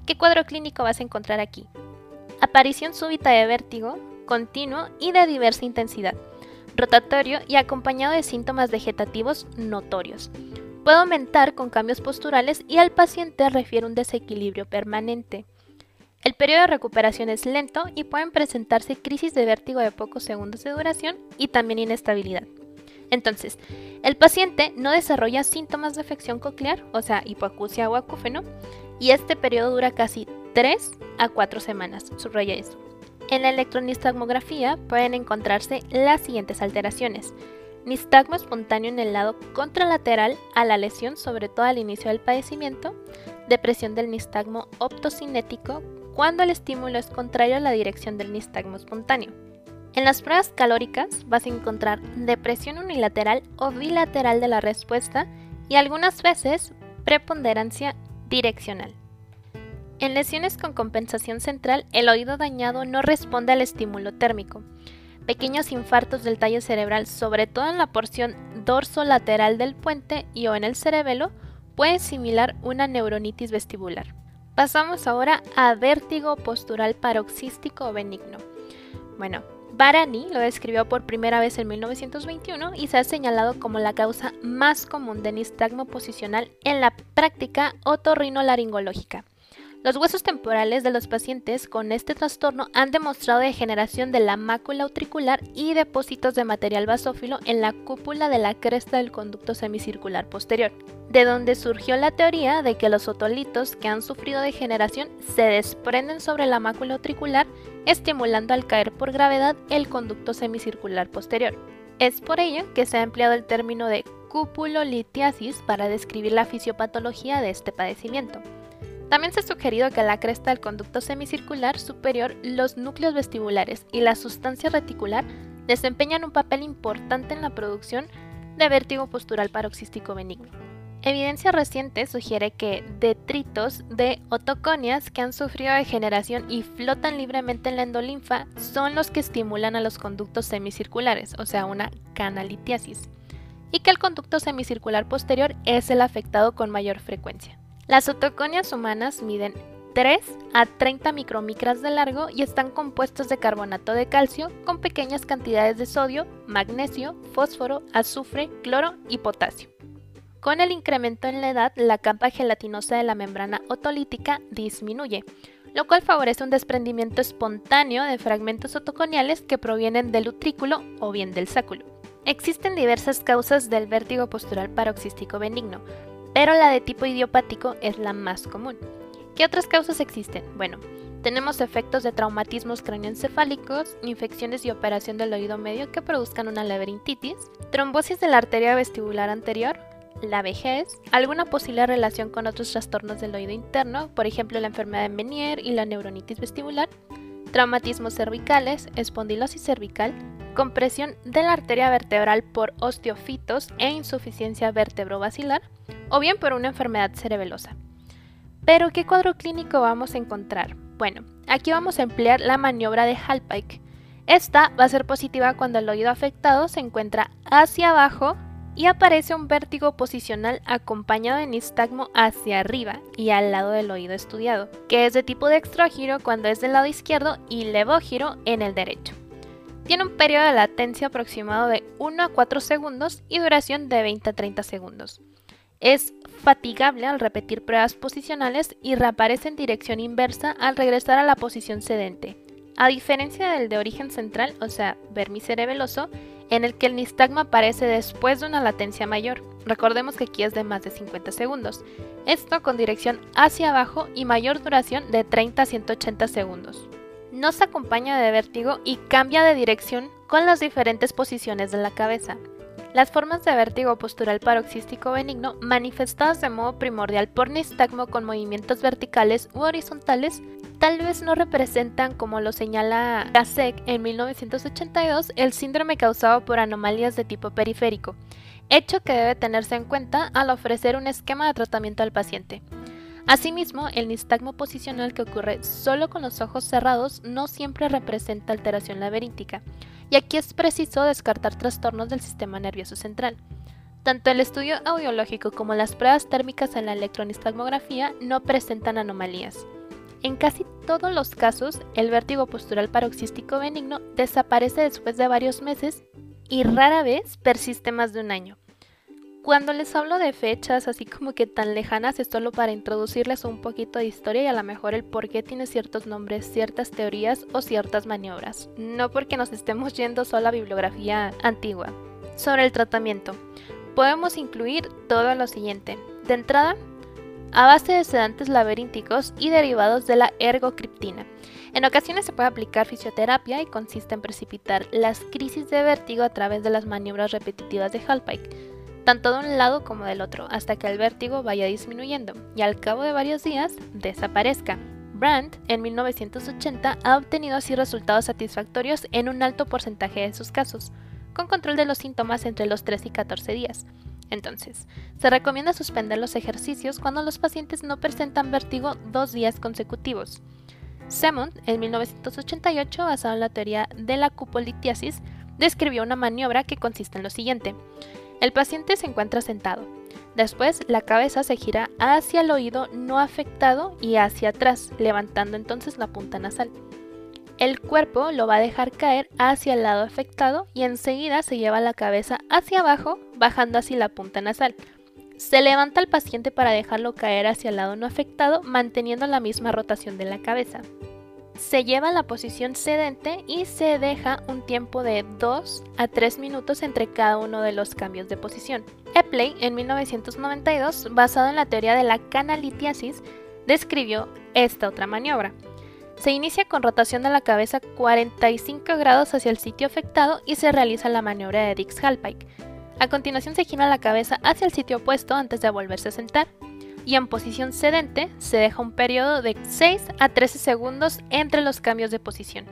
¿Qué cuadro clínico vas a encontrar aquí? Aparición súbita de vértigo, continuo y de diversa intensidad, rotatorio y acompañado de síntomas vegetativos notorios. Puede aumentar con cambios posturales y al paciente refiere un desequilibrio permanente. El periodo de recuperación es lento y pueden presentarse crisis de vértigo de pocos segundos de duración y también inestabilidad. Entonces, el paciente no desarrolla síntomas de afección coclear, o sea, hipoacusia o acúfeno, y este periodo dura casi 3 a 4 semanas. Subraya eso. En la electronistagmografía pueden encontrarse las siguientes alteraciones. Nistagmo espontáneo en el lado contralateral a la lesión, sobre todo al inicio del padecimiento. Depresión del nistagmo optocinético cuando el estímulo es contrario a la dirección del nistagmo espontáneo. En las pruebas calóricas vas a encontrar depresión unilateral o bilateral de la respuesta y algunas veces preponderancia direccional. En lesiones con compensación central, el oído dañado no responde al estímulo térmico. Pequeños infartos del tallo cerebral, sobre todo en la porción dorso-lateral del puente y o en el cerebelo, pueden similar una neuronitis vestibular. Pasamos ahora a vértigo postural paroxístico o benigno. Bueno, Barani lo describió por primera vez en 1921 y se ha señalado como la causa más común de nistagmo posicional en la práctica otorrinolaringológica. Los huesos temporales de los pacientes con este trastorno han demostrado degeneración de la mácula utricular y depósitos de material basófilo en la cúpula de la cresta del conducto semicircular posterior, de donde surgió la teoría de que los otolitos que han sufrido degeneración se desprenden sobre la mácula utricular, estimulando al caer por gravedad el conducto semicircular posterior. Es por ello que se ha empleado el término de cupulolitiasis para describir la fisiopatología de este padecimiento. También se ha sugerido que la cresta del conducto semicircular superior, los núcleos vestibulares y la sustancia reticular desempeñan un papel importante en la producción de vértigo postural paroxístico benigno. Evidencia reciente sugiere que detritos de otoconias que han sufrido degeneración y flotan libremente en la endolinfa son los que estimulan a los conductos semicirculares, o sea, una canalitiasis, y que el conducto semicircular posterior es el afectado con mayor frecuencia. Las otoconias humanas miden 3 a 30 micromicras de largo y están compuestos de carbonato de calcio con pequeñas cantidades de sodio, magnesio, fósforo, azufre, cloro y potasio. Con el incremento en la edad, la capa gelatinosa de la membrana otolítica disminuye, lo cual favorece un desprendimiento espontáneo de fragmentos otoconiales que provienen del utrículo o bien del sáculo. Existen diversas causas del vértigo postural paroxístico benigno, pero la de tipo idiopático es la más común. ¿Qué otras causas existen? Bueno, tenemos efectos de traumatismos craneoencefálicos, infecciones y operación del oído medio que produzcan una laberintitis, trombosis de la arteria vestibular anterior, la vejez, alguna posible relación con otros trastornos del oído interno, por ejemplo la enfermedad de Menier y la neuronitis vestibular, traumatismos cervicales, espondilosis cervical, compresión de la arteria vertebral por osteofitos e insuficiencia vertebrovascular, o bien por una enfermedad cerebelosa. Pero, ¿qué cuadro clínico vamos a encontrar? Bueno, aquí vamos a emplear la maniobra de Hallpike. Esta va a ser positiva cuando el oído afectado se encuentra hacia abajo y aparece un vértigo posicional acompañado de nistagmo hacia arriba y al lado del oído estudiado, que es de tipo dextrógiro cuando es del lado izquierdo y levógiro en el derecho. Tiene un periodo de latencia aproximado de 1 a 4 segundos y duración de 20 a 30 segundos. Es fatigable al repetir pruebas posicionales y reaparece en dirección inversa al regresar a la posición sedente. A diferencia del de origen central, o sea, vermicerebeloso, en el que el nistagmo aparece después de una latencia mayor. Recordemos que aquí es de más de 50 segundos. Esto con dirección hacia abajo y mayor duración de 30 a 180 segundos. No se acompaña de vértigo y cambia de dirección con las diferentes posiciones de la cabeza. Las formas de vértigo postural paroxístico benigno manifestadas de modo primordial por nistagmo con movimientos verticales u horizontales tal vez no representan, como lo señala Gasek en 1982, el síndrome causado por anomalías de tipo periférico, hecho que debe tenerse en cuenta al ofrecer un esquema de tratamiento al paciente. Asimismo, el nistagmo posicional que ocurre solo con los ojos cerrados no siempre representa alteración laberíntica, y aquí es preciso descartar trastornos del sistema nervioso central. Tanto el estudio audiológico como las pruebas térmicas en la electronistagmografía no presentan anomalías. En casi todos los casos, el vértigo postural paroxístico benigno desaparece después de varios meses y rara vez persiste más de un año. Cuando les hablo de fechas así como que tan lejanas es solo para introducirles un poquito de historia y a lo mejor el por qué tiene ciertos nombres, ciertas teorías o ciertas maniobras, no porque nos estemos yendo solo a bibliografía antigua. Sobre el tratamiento, podemos incluir todo lo siguiente. De entrada, a base de sedantes laberínticos y derivados de la ergocriptina. En ocasiones se puede aplicar fisioterapia y consiste en precipitar las crisis de vértigo a través de las maniobras repetitivas de Hallpike tanto de un lado como del otro, hasta que el vértigo vaya disminuyendo y al cabo de varios días desaparezca. Brandt, en 1980, ha obtenido así resultados satisfactorios en un alto porcentaje de sus casos, con control de los síntomas entre los 3 y 14 días. Entonces, se recomienda suspender los ejercicios cuando los pacientes no presentan vértigo dos días consecutivos. Semont, en 1988, basado en la teoría de la cupolitiasis, describió una maniobra que consiste en lo siguiente. El paciente se encuentra sentado. Después, la cabeza se gira hacia el oído no afectado y hacia atrás, levantando entonces la punta nasal. El cuerpo lo va a dejar caer hacia el lado afectado y enseguida se lleva la cabeza hacia abajo, bajando así la punta nasal. Se levanta el paciente para dejarlo caer hacia el lado no afectado, manteniendo la misma rotación de la cabeza se lleva la posición sedente y se deja un tiempo de 2 a 3 minutos entre cada uno de los cambios de posición. Epley, en 1992, basado en la teoría de la canalitiasis, describió esta otra maniobra. Se inicia con rotación de la cabeza 45 grados hacia el sitio afectado y se realiza la maniobra de Dix-Hallpike. A continuación se gira la cabeza hacia el sitio opuesto antes de volverse a sentar y en posición sedente se deja un periodo de 6 a 13 segundos entre los cambios de posición.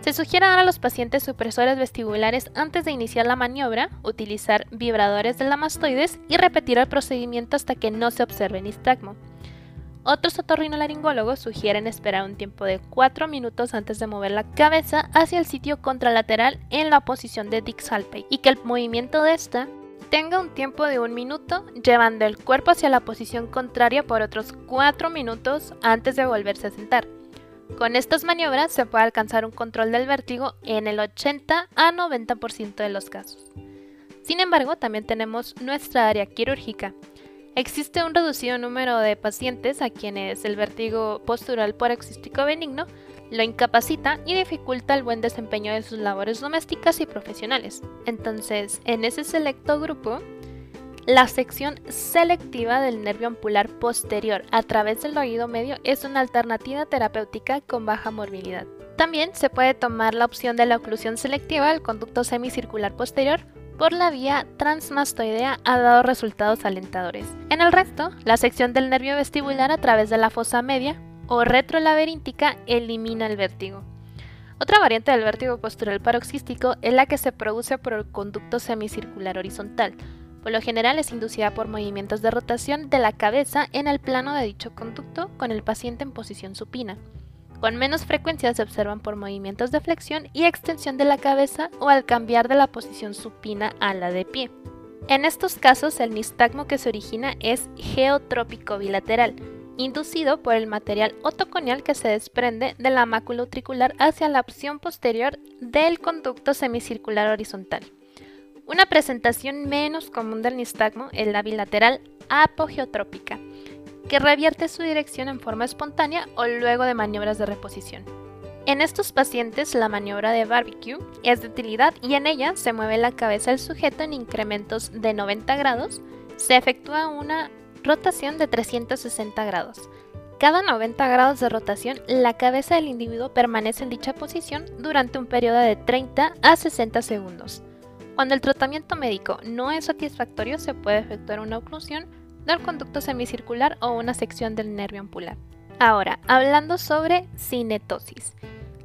Se sugiere dar a los pacientes supresores vestibulares antes de iniciar la maniobra, utilizar vibradores de la mastoides y repetir el procedimiento hasta que no se observe nistagmo. Otros otorrinolaringólogos sugieren esperar un tiempo de 4 minutos antes de mover la cabeza hacia el sitio contralateral en la posición de Dix-Halpey y que el movimiento de esta tenga un tiempo de un minuto, llevando el cuerpo hacia la posición contraria por otros 4 minutos antes de volverse a sentar. Con estas maniobras se puede alcanzar un control del vértigo en el 80 a 90% de los casos. Sin embargo, también tenemos nuestra área quirúrgica, Existe un reducido número de pacientes a quienes el vértigo postural paroxístico benigno lo incapacita y dificulta el buen desempeño de sus labores domésticas y profesionales. Entonces, en ese selecto grupo, la sección selectiva del nervio ampular posterior a través del oído medio es una alternativa terapéutica con baja morbilidad. También se puede tomar la opción de la oclusión selectiva del conducto semicircular posterior por la vía transmastoidea ha dado resultados alentadores. En el resto, la sección del nervio vestibular a través de la fosa media o retrolaberíntica elimina el vértigo. Otra variante del vértigo postural paroxístico es la que se produce por el conducto semicircular horizontal. Por lo general es inducida por movimientos de rotación de la cabeza en el plano de dicho conducto con el paciente en posición supina. Con menos frecuencia se observan por movimientos de flexión y extensión de la cabeza o al cambiar de la posición supina a la de pie. En estos casos, el nistagmo que se origina es geotrópico bilateral, inducido por el material otoconial que se desprende de la mácula utricular hacia la opción posterior del conducto semicircular horizontal. Una presentación menos común del nistagmo es la bilateral apogeotrópica, que revierte su dirección en forma espontánea o luego de maniobras de reposición. En estos pacientes la maniobra de barbecue es de utilidad y en ella se mueve la cabeza del sujeto en incrementos de 90 grados, se efectúa una rotación de 360 grados. Cada 90 grados de rotación, la cabeza del individuo permanece en dicha posición durante un periodo de 30 a 60 segundos. Cuando el tratamiento médico no es satisfactorio, se puede efectuar una oclusión del conducto semicircular o una sección del nervio ampular. Ahora, hablando sobre cinetosis.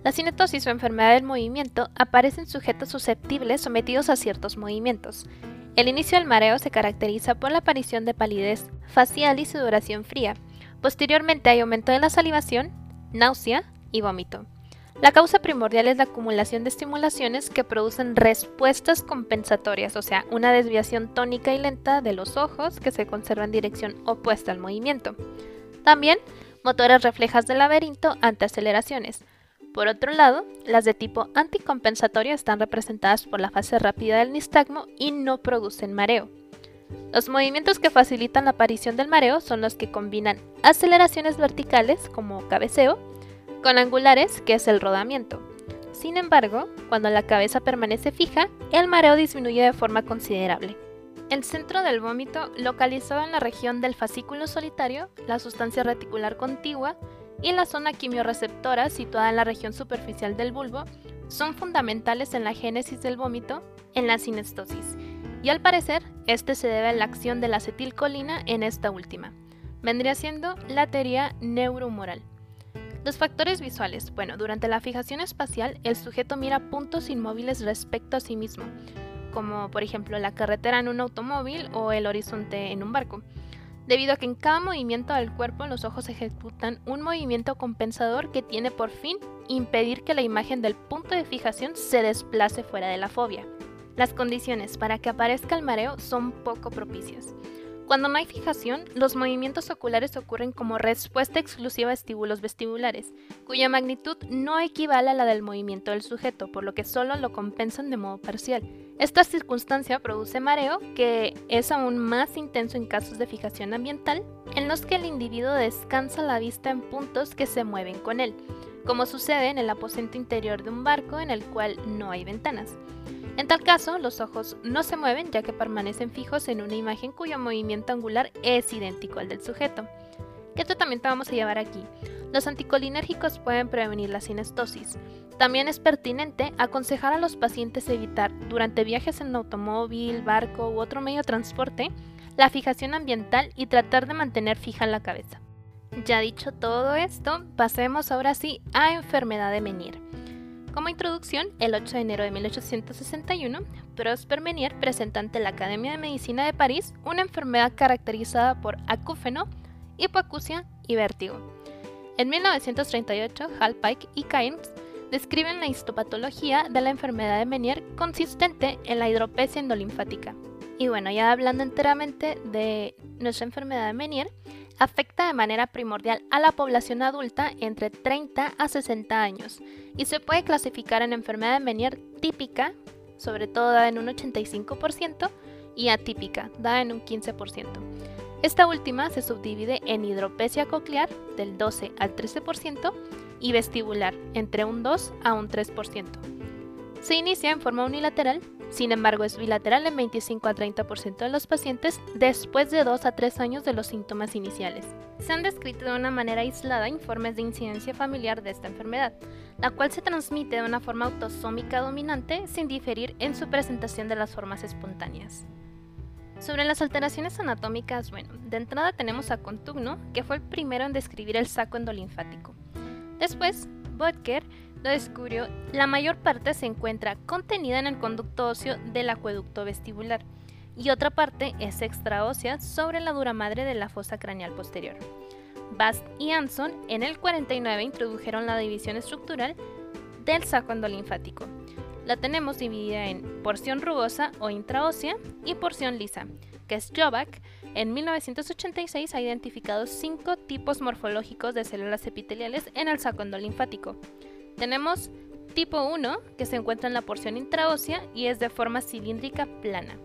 La cinetosis o enfermedad del movimiento aparece en sujetos susceptibles sometidos a ciertos movimientos. El inicio del mareo se caracteriza por la aparición de palidez facial y sudoración fría. Posteriormente hay aumento de la salivación, náusea y vómito. La causa primordial es la acumulación de estimulaciones que producen respuestas compensatorias, o sea, una desviación tónica y lenta de los ojos que se conserva en dirección opuesta al movimiento. También motores reflejas del laberinto ante aceleraciones. Por otro lado, las de tipo anticompensatorio están representadas por la fase rápida del nistagmo y no producen mareo. Los movimientos que facilitan la aparición del mareo son los que combinan aceleraciones verticales, como cabeceo, con angulares, que es el rodamiento. Sin embargo, cuando la cabeza permanece fija, el mareo disminuye de forma considerable. El centro del vómito, localizado en la región del fascículo solitario, la sustancia reticular contigua, y la zona quimiorreceptora, situada en la región superficial del bulbo, son fundamentales en la génesis del vómito en la sinestosis, y al parecer, este se debe a la acción de la acetilcolina en esta última. Vendría siendo la teoría neurohumoral. Los factores visuales. Bueno, durante la fijación espacial, el sujeto mira puntos inmóviles respecto a sí mismo, como por ejemplo la carretera en un automóvil o el horizonte en un barco. Debido a que en cada movimiento del cuerpo los ojos ejecutan un movimiento compensador que tiene por fin impedir que la imagen del punto de fijación se desplace fuera de la fobia. Las condiciones para que aparezca el mareo son poco propicias. Cuando no hay fijación, los movimientos oculares ocurren como respuesta exclusiva a estímulos vestibulares, cuya magnitud no equivale a la del movimiento del sujeto, por lo que solo lo compensan de modo parcial. Esta circunstancia produce mareo, que es aún más intenso en casos de fijación ambiental, en los que el individuo descansa la vista en puntos que se mueven con él, como sucede en el aposento interior de un barco en el cual no hay ventanas. En tal caso, los ojos no se mueven ya que permanecen fijos en una imagen cuyo movimiento angular es idéntico al del sujeto. ¿Qué tratamiento vamos a llevar aquí? Los anticolinérgicos pueden prevenir la sinestosis. También es pertinente aconsejar a los pacientes evitar, durante viajes en automóvil, barco u otro medio de transporte, la fijación ambiental y tratar de mantener fija la cabeza. Ya dicho todo esto, pasemos ahora sí a enfermedad de Menier. Como introducción, el 8 de enero de 1861, Prosper Menier presenta ante la Academia de Medicina de París una enfermedad caracterizada por acúfeno, hipoacusia y vértigo. En 1938, Pike y Keynes describen la histopatología de la enfermedad de Menier consistente en la hidropesia endolinfática. Y bueno, ya hablando enteramente de nuestra enfermedad de Menier, afecta de manera primordial a la población adulta entre 30 a 60 años y se puede clasificar en enfermedad de Menier típica, sobre todo dada en un 85%, y atípica, dada en un 15%. Esta última se subdivide en hidropesia coclear del 12 al 13% y vestibular entre un 2 a un 3%. Se inicia en forma unilateral, sin embargo es bilateral en 25 a 30% de los pacientes después de 2 a 3 años de los síntomas iniciales. Se han descrito de una manera aislada informes de incidencia familiar de esta enfermedad, la cual se transmite de una forma autosómica dominante sin diferir en su presentación de las formas espontáneas. Sobre las alteraciones anatómicas, bueno, de entrada tenemos a Contugno, que fue el primero en describir el saco endolinfático. Después, Butker lo descubrió, la mayor parte se encuentra contenida en el conducto óseo del acueducto vestibular y otra parte es extraósea sobre la dura madre de la fosa craneal posterior. Bast y Anson en el 49 introdujeron la división estructural del saco endolinfático. La tenemos dividida en porción rugosa o intraósea y porción lisa, que es en 1986 ha identificado cinco tipos morfológicos de células epiteliales en el saco endolinfático. Tenemos tipo 1, que se encuentra en la porción intraósea y es de forma cilíndrica plana.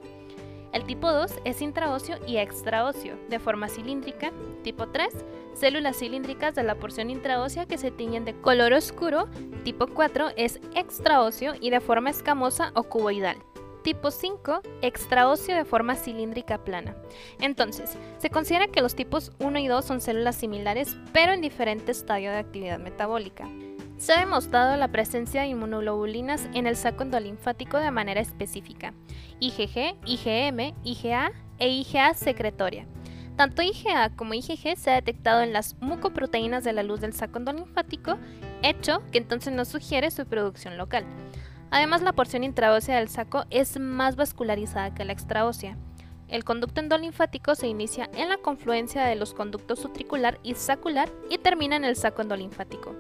El tipo 2 es intraóseo y extraóseo, de forma cilíndrica. Tipo 3, células cilíndricas de la porción intraósea que se tiñen de color oscuro. Tipo 4 es extraóseo y de forma escamosa o cuboidal. Tipo 5, extraóseo de forma cilíndrica plana. Entonces, se considera que los tipos 1 y 2 son células similares, pero en diferente estadio de actividad metabólica. Se ha demostrado la presencia de inmunoglobulinas en el saco endolinfático de manera específica, IgG, IgM, IgA e IgA secretoria. Tanto IgA como IgG se ha detectado en las mucoproteínas de la luz del saco endolinfático, hecho que entonces nos sugiere su producción local. Además, la porción intraósea del saco es más vascularizada que la extraósea. El conducto endolinfático se inicia en la confluencia de los conductos utricular y sacular y termina en el saco endolinfático.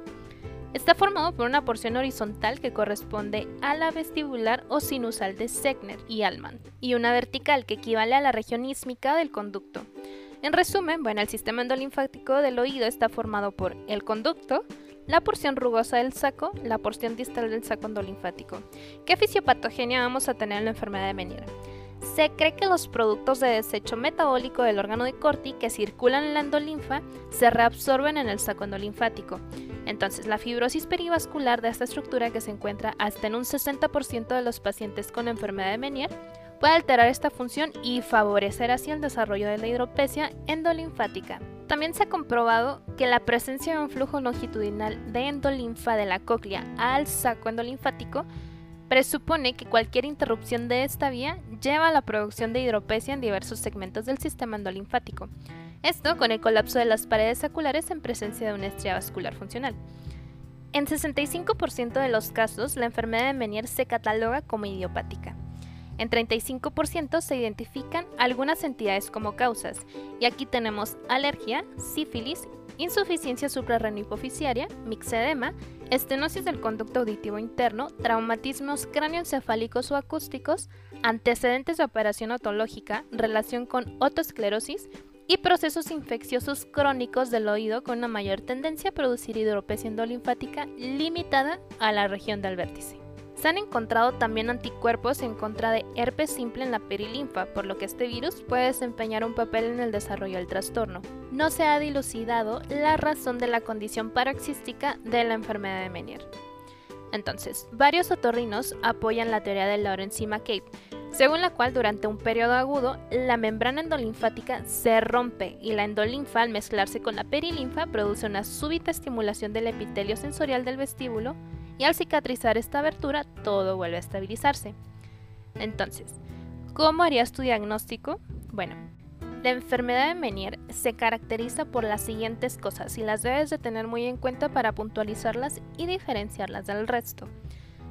Está formado por una porción horizontal que corresponde a la vestibular o sinusal de Segner y Alman, y una vertical que equivale a la región ísmica del conducto. En resumen, bueno, el sistema endolinfático del oído está formado por el conducto, la porción rugosa del saco, la porción distal del saco endolinfático. ¿Qué fisiopatogenia vamos a tener en la enfermedad de Meniere? Se cree que los productos de desecho metabólico del órgano de Corti que circulan en la endolinfa se reabsorben en el saco endolinfático. Entonces, la fibrosis perivascular de esta estructura que se encuentra hasta en un 60% de los pacientes con enfermedad de Meniere puede alterar esta función y favorecer así el desarrollo de la hidropesia endolinfática. También se ha comprobado que la presencia de un flujo longitudinal de endolinfa de la cóclea al saco endolinfático presupone que cualquier interrupción de esta vía lleva a la producción de hidropesia en diversos segmentos del sistema endolinfático. Esto con el colapso de las paredes saculares en presencia de una estría vascular funcional. En 65% de los casos, la enfermedad de Menier se cataloga como idiopática. En 35% se identifican algunas entidades como causas, y aquí tenemos alergia, sífilis, insuficiencia suprarrenal-hipoficiaria, mixedema, estenosis del conducto auditivo interno, traumatismos cráneoencefálicos o acústicos, antecedentes de operación otológica, relación con otosclerosis y procesos infecciosos crónicos del oído con una mayor tendencia a producir hidropesia endolinfática limitada a la región del vértice. Se han encontrado también anticuerpos en contra de herpes simple en la perilinfa, por lo que este virus puede desempeñar un papel en el desarrollo del trastorno. No se ha dilucidado la razón de la condición paroxística de la enfermedad de Menier. Entonces, varios otorrinos apoyan la teoría de Lorenzima Cape, según la cual durante un periodo agudo la membrana endolinfática se rompe y la endolinfa al mezclarse con la perilinfa produce una súbita estimulación del epitelio sensorial del vestíbulo y al cicatrizar esta abertura todo vuelve a estabilizarse. Entonces, ¿cómo harías tu diagnóstico? Bueno, La enfermedad de Menier se caracteriza por las siguientes cosas y las debes de tener muy en cuenta para puntualizarlas y diferenciarlas del resto.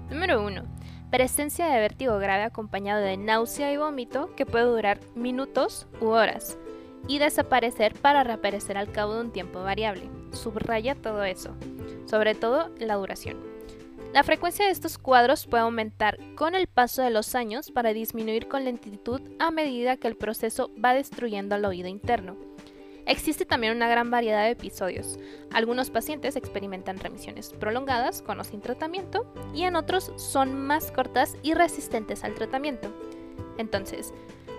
Número 1. Presencia de vértigo grave acompañado de náusea y vómito que puede durar minutos u horas y desaparecer para reaparecer al cabo de un tiempo variable. Subraya todo eso, sobre todo la duración. La frecuencia de estos cuadros puede aumentar con el paso de los años para disminuir con lentitud a medida que el proceso va destruyendo el oído interno. Existe también una gran variedad de episodios. Algunos pacientes experimentan remisiones prolongadas con o sin tratamiento y en otros son más cortas y resistentes al tratamiento. Entonces,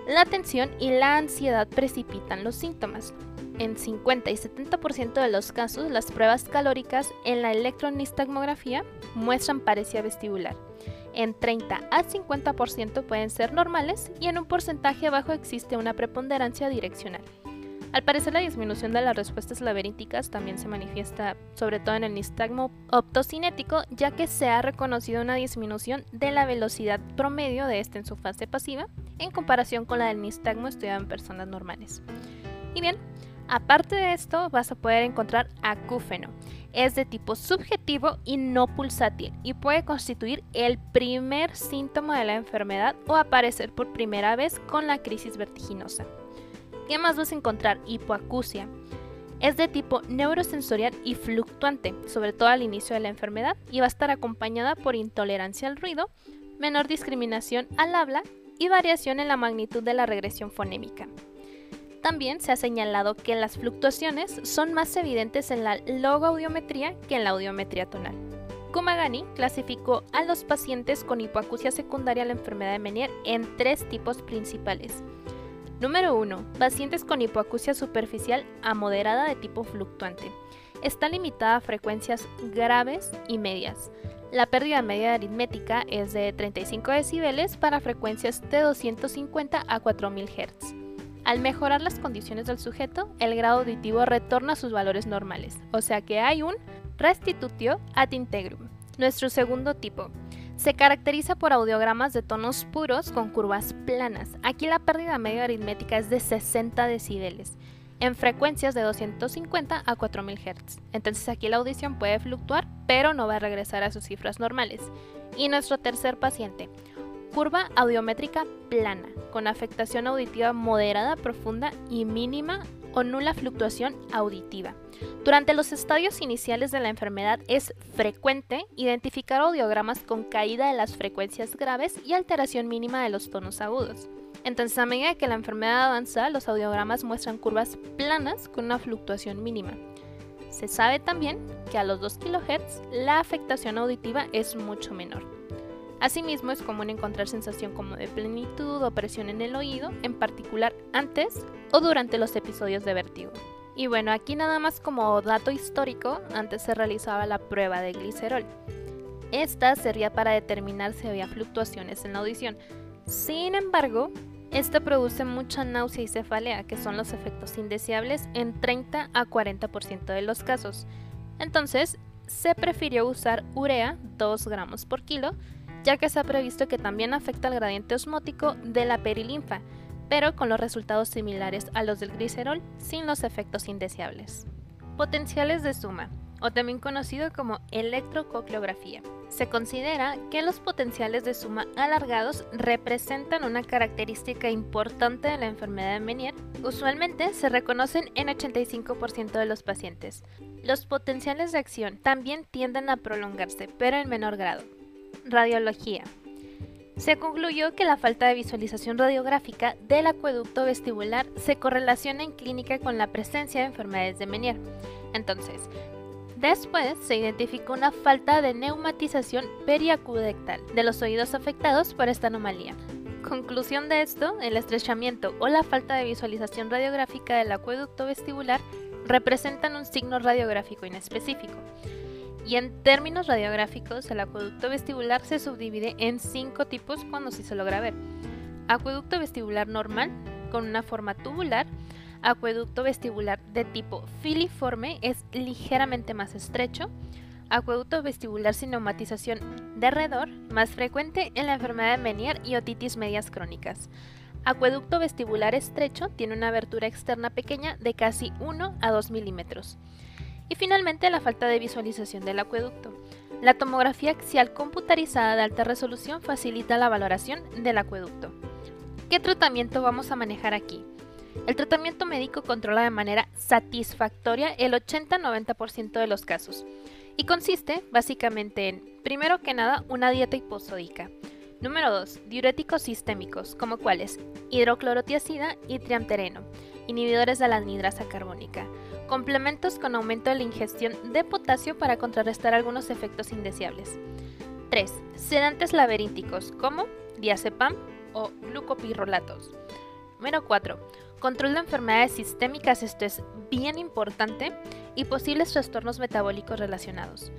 la tensión y la ansiedad precipitan los síntomas. En 50 y 70% de los casos, las pruebas calóricas en la electronistagmografía muestran paresia vestibular. En 30 a 50% pueden ser normales y en un porcentaje bajo existe una preponderancia direccional. Al parecer la disminución de las respuestas laberínticas también se manifiesta sobre todo en el nistagmo optocinético, ya que se ha reconocido una disminución de la velocidad promedio de este en su fase pasiva en comparación con la del nistagmo estudiado en personas normales. Y bien, aparte de esto vas a poder encontrar acúfeno. Es de tipo subjetivo y no pulsátil y puede constituir el primer síntoma de la enfermedad o aparecer por primera vez con la crisis vertiginosa. ¿Qué más vas a encontrar? Hipoacusia. Es de tipo neurosensorial y fluctuante, sobre todo al inicio de la enfermedad, y va a estar acompañada por intolerancia al ruido, menor discriminación al habla y variación en la magnitud de la regresión fonémica. También se ha señalado que las fluctuaciones son más evidentes en la logoaudiometría que en la audiometría tonal. Kumagani clasificó a los pacientes con hipoacusia secundaria a la enfermedad de Menier en tres tipos principales. Número 1. Pacientes con hipoacusia superficial a moderada de tipo fluctuante. Está limitada a frecuencias graves y medias. La pérdida media aritmética es de 35 decibeles para frecuencias de 250 a 4000 Hz. Al mejorar las condiciones del sujeto, el grado auditivo retorna a sus valores normales, o sea que hay un restitutio ad integrum. Nuestro segundo tipo se caracteriza por audiogramas de tonos puros con curvas planas. Aquí la pérdida media aritmética es de 60 decibeles en frecuencias de 250 a 4000 Hz. Entonces aquí la audición puede fluctuar, pero no va a regresar a sus cifras normales. Y nuestro tercer paciente, curva audiométrica plana, con afectación auditiva moderada, profunda y mínima o nula fluctuación auditiva. Durante los estadios iniciales de la enfermedad es frecuente identificar audiogramas con caída de las frecuencias graves y alteración mínima de los tonos agudos. Entonces, a medida que la enfermedad avanza, los audiogramas muestran curvas planas con una fluctuación mínima. Se sabe también que a los 2 kHz la afectación auditiva es mucho menor. Asimismo, es común encontrar sensación como de plenitud o presión en el oído, en particular antes o durante los episodios de vértigo. Y bueno, aquí nada más como dato histórico, antes se realizaba la prueba de glicerol. Esta servía para determinar si había fluctuaciones en la audición. Sin embargo, esta produce mucha náusea y cefalea, que son los efectos indeseables en 30 a 40% de los casos. Entonces, se prefirió usar urea 2 gramos por kilo, ya que se ha previsto que también afecta al gradiente osmótico de la perilinfa, pero con los resultados similares a los del glicerol, sin los efectos indeseables. Potenciales de suma o también conocido como electrococleografía. Se considera que los potenciales de suma alargados representan una característica importante de la enfermedad de Menier. Usualmente se reconocen en 85% de los pacientes. Los potenciales de acción también tienden a prolongarse, pero en menor grado. Radiología. Se concluyó que la falta de visualización radiográfica del acueducto vestibular se correlaciona en clínica con la presencia de enfermedades de Menier. Entonces, Después se identificó una falta de neumatización periacudectal de los oídos afectados por esta anomalía. Conclusión de esto, el estrechamiento o la falta de visualización radiográfica del acueducto vestibular representan un signo radiográfico inespecífico. Y en términos radiográficos, el acueducto vestibular se subdivide en cinco tipos cuando se logra ver. Acueducto vestibular normal, con una forma tubular, Acueducto vestibular de tipo filiforme es ligeramente más estrecho. Acueducto vestibular sin neumatización de redor, más frecuente en la enfermedad de Menier y otitis medias crónicas. Acueducto vestibular estrecho tiene una abertura externa pequeña de casi 1 a 2 milímetros. Y finalmente la falta de visualización del acueducto. La tomografía axial computarizada de alta resolución facilita la valoración del acueducto. ¿Qué tratamiento vamos a manejar aquí? El tratamiento médico controla de manera satisfactoria el 80-90% de los casos y consiste básicamente en, primero que nada, una dieta hiposódica. Número 2. Diuréticos sistémicos, como cuáles hidroclorotiazida y triamtereno, inhibidores de la anhidrasa carbónica. Complementos con aumento de la ingestión de potasio para contrarrestar algunos efectos indeseables. 3. Sedantes laberínticos, como diazepam o glucopirrolatos. Número 4. Control de enfermedades sistémicas, esto es bien importante, y posibles trastornos metabólicos relacionados.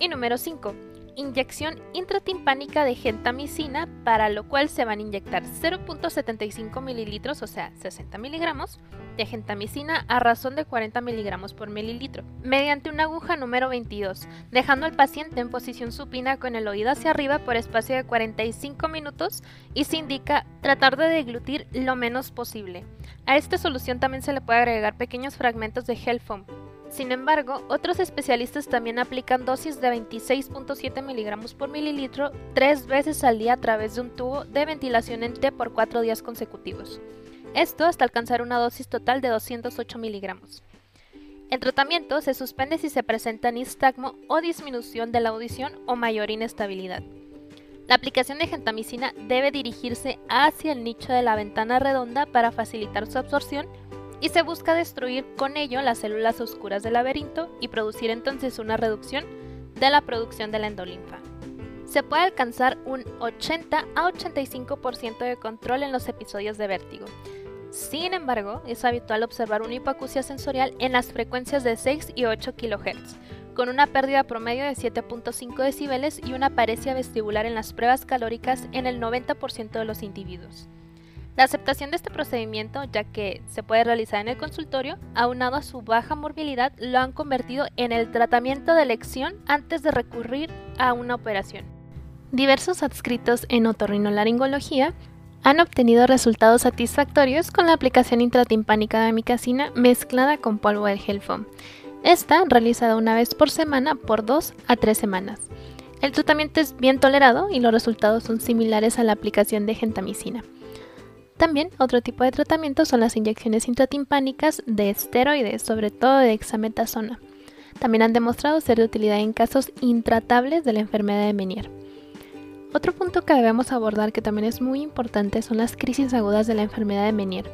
Y número 5 inyección intratimpánica de gentamicina, para lo cual se van a inyectar 0.75 mililitros, o sea, 60 miligramos, de gentamicina a razón de 40 miligramos por mililitro, mediante una aguja número 22, dejando al paciente en posición supina con el oído hacia arriba por espacio de 45 minutos y se indica tratar de deglutir lo menos posible. A esta solución también se le puede agregar pequeños fragmentos de gel foam sin embargo, otros especialistas también aplican dosis de 26.7 miligramos por mililitro tres veces al día a través de un tubo de ventilación en T por cuatro días consecutivos. Esto hasta alcanzar una dosis total de 208 miligramos. El tratamiento se suspende si se presenta nistagmo o disminución de la audición o mayor inestabilidad. La aplicación de gentamicina debe dirigirse hacia el nicho de la ventana redonda para facilitar su absorción y se busca destruir con ello las células oscuras del laberinto y producir entonces una reducción de la producción de la endolinfa. Se puede alcanzar un 80 a 85% de control en los episodios de vértigo. Sin embargo, es habitual observar una hipoacusia sensorial en las frecuencias de 6 y 8 kHz, con una pérdida promedio de 7.5 decibeles y una parecia vestibular en las pruebas calóricas en el 90% de los individuos. La aceptación de este procedimiento, ya que se puede realizar en el consultorio, aunado a su baja morbilidad, lo han convertido en el tratamiento de elección antes de recurrir a una operación. Diversos adscritos en otorrinolaringología han obtenido resultados satisfactorios con la aplicación intratimpánica de amicacina mezclada con polvo de gel foam. Esta realizada una vez por semana por dos a tres semanas. El tratamiento es bien tolerado y los resultados son similares a la aplicación de gentamicina. También otro tipo de tratamiento son las inyecciones intratimpánicas de esteroides, sobre todo de hexametasona. También han demostrado ser de utilidad en casos intratables de la enfermedad de Menier. Otro punto que debemos abordar que también es muy importante son las crisis agudas de la enfermedad de Menier.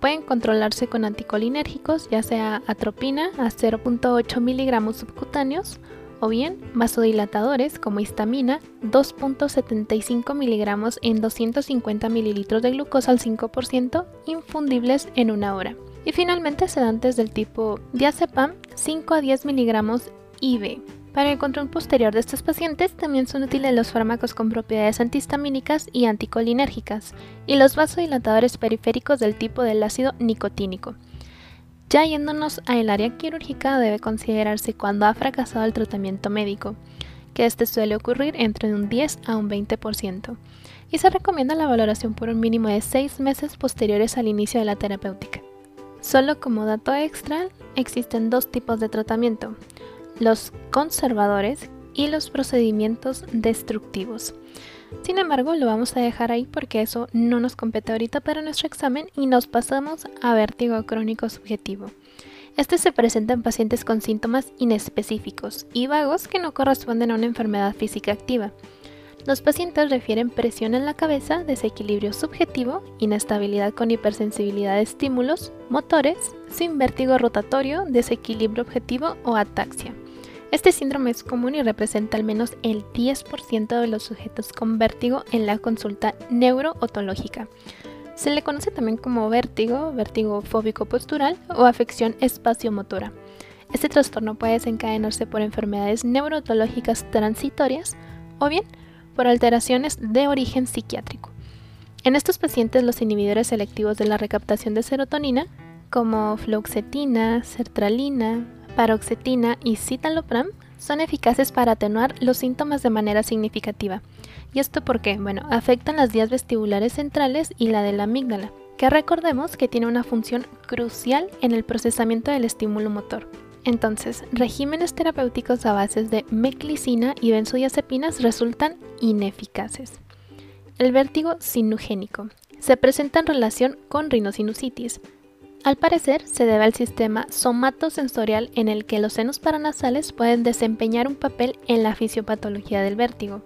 Pueden controlarse con anticolinérgicos, ya sea atropina a 0.8 miligramos subcutáneos o bien vasodilatadores como histamina 2.75 miligramos en 250 mililitros de glucosa al 5% infundibles en una hora. Y finalmente sedantes del tipo diazepam 5 a 10 miligramos IV. Para el control posterior de estos pacientes también son útiles los fármacos con propiedades antihistamínicas y anticolinérgicas y los vasodilatadores periféricos del tipo del ácido nicotínico. Ya yéndonos al área quirúrgica debe considerarse cuando ha fracasado el tratamiento médico, que este suele ocurrir entre un 10 a un 20%, y se recomienda la valoración por un mínimo de 6 meses posteriores al inicio de la terapéutica. Solo como dato extra, existen dos tipos de tratamiento, los conservadores y los procedimientos destructivos. Sin embargo, lo vamos a dejar ahí porque eso no nos compete ahorita para nuestro examen y nos pasamos a vértigo crónico subjetivo. Este se presenta en pacientes con síntomas inespecíficos y vagos que no corresponden a una enfermedad física activa. Los pacientes refieren presión en la cabeza, desequilibrio subjetivo, inestabilidad con hipersensibilidad de estímulos, motores, sin vértigo rotatorio, desequilibrio objetivo o ataxia. Este síndrome es común y representa al menos el 10% de los sujetos con vértigo en la consulta neurootológica. Se le conoce también como vértigo, vértigo fóbico postural o afección espaciomotora. Este trastorno puede desencadenarse por enfermedades neurootológicas transitorias o bien por alteraciones de origen psiquiátrico. En estos pacientes los inhibidores selectivos de la recaptación de serotonina, como fluoxetina, sertralina, paroxetina y citalopram son eficaces para atenuar los síntomas de manera significativa. ¿Y esto por qué? Bueno, afectan las vías vestibulares centrales y la de la amígdala, que recordemos que tiene una función crucial en el procesamiento del estímulo motor. Entonces, regímenes terapéuticos a base de meclicina y benzodiazepinas resultan ineficaces. El vértigo sinugénico se presenta en relación con rinosinusitis. Al parecer, se debe al sistema somatosensorial en el que los senos paranasales pueden desempeñar un papel en la fisiopatología del vértigo.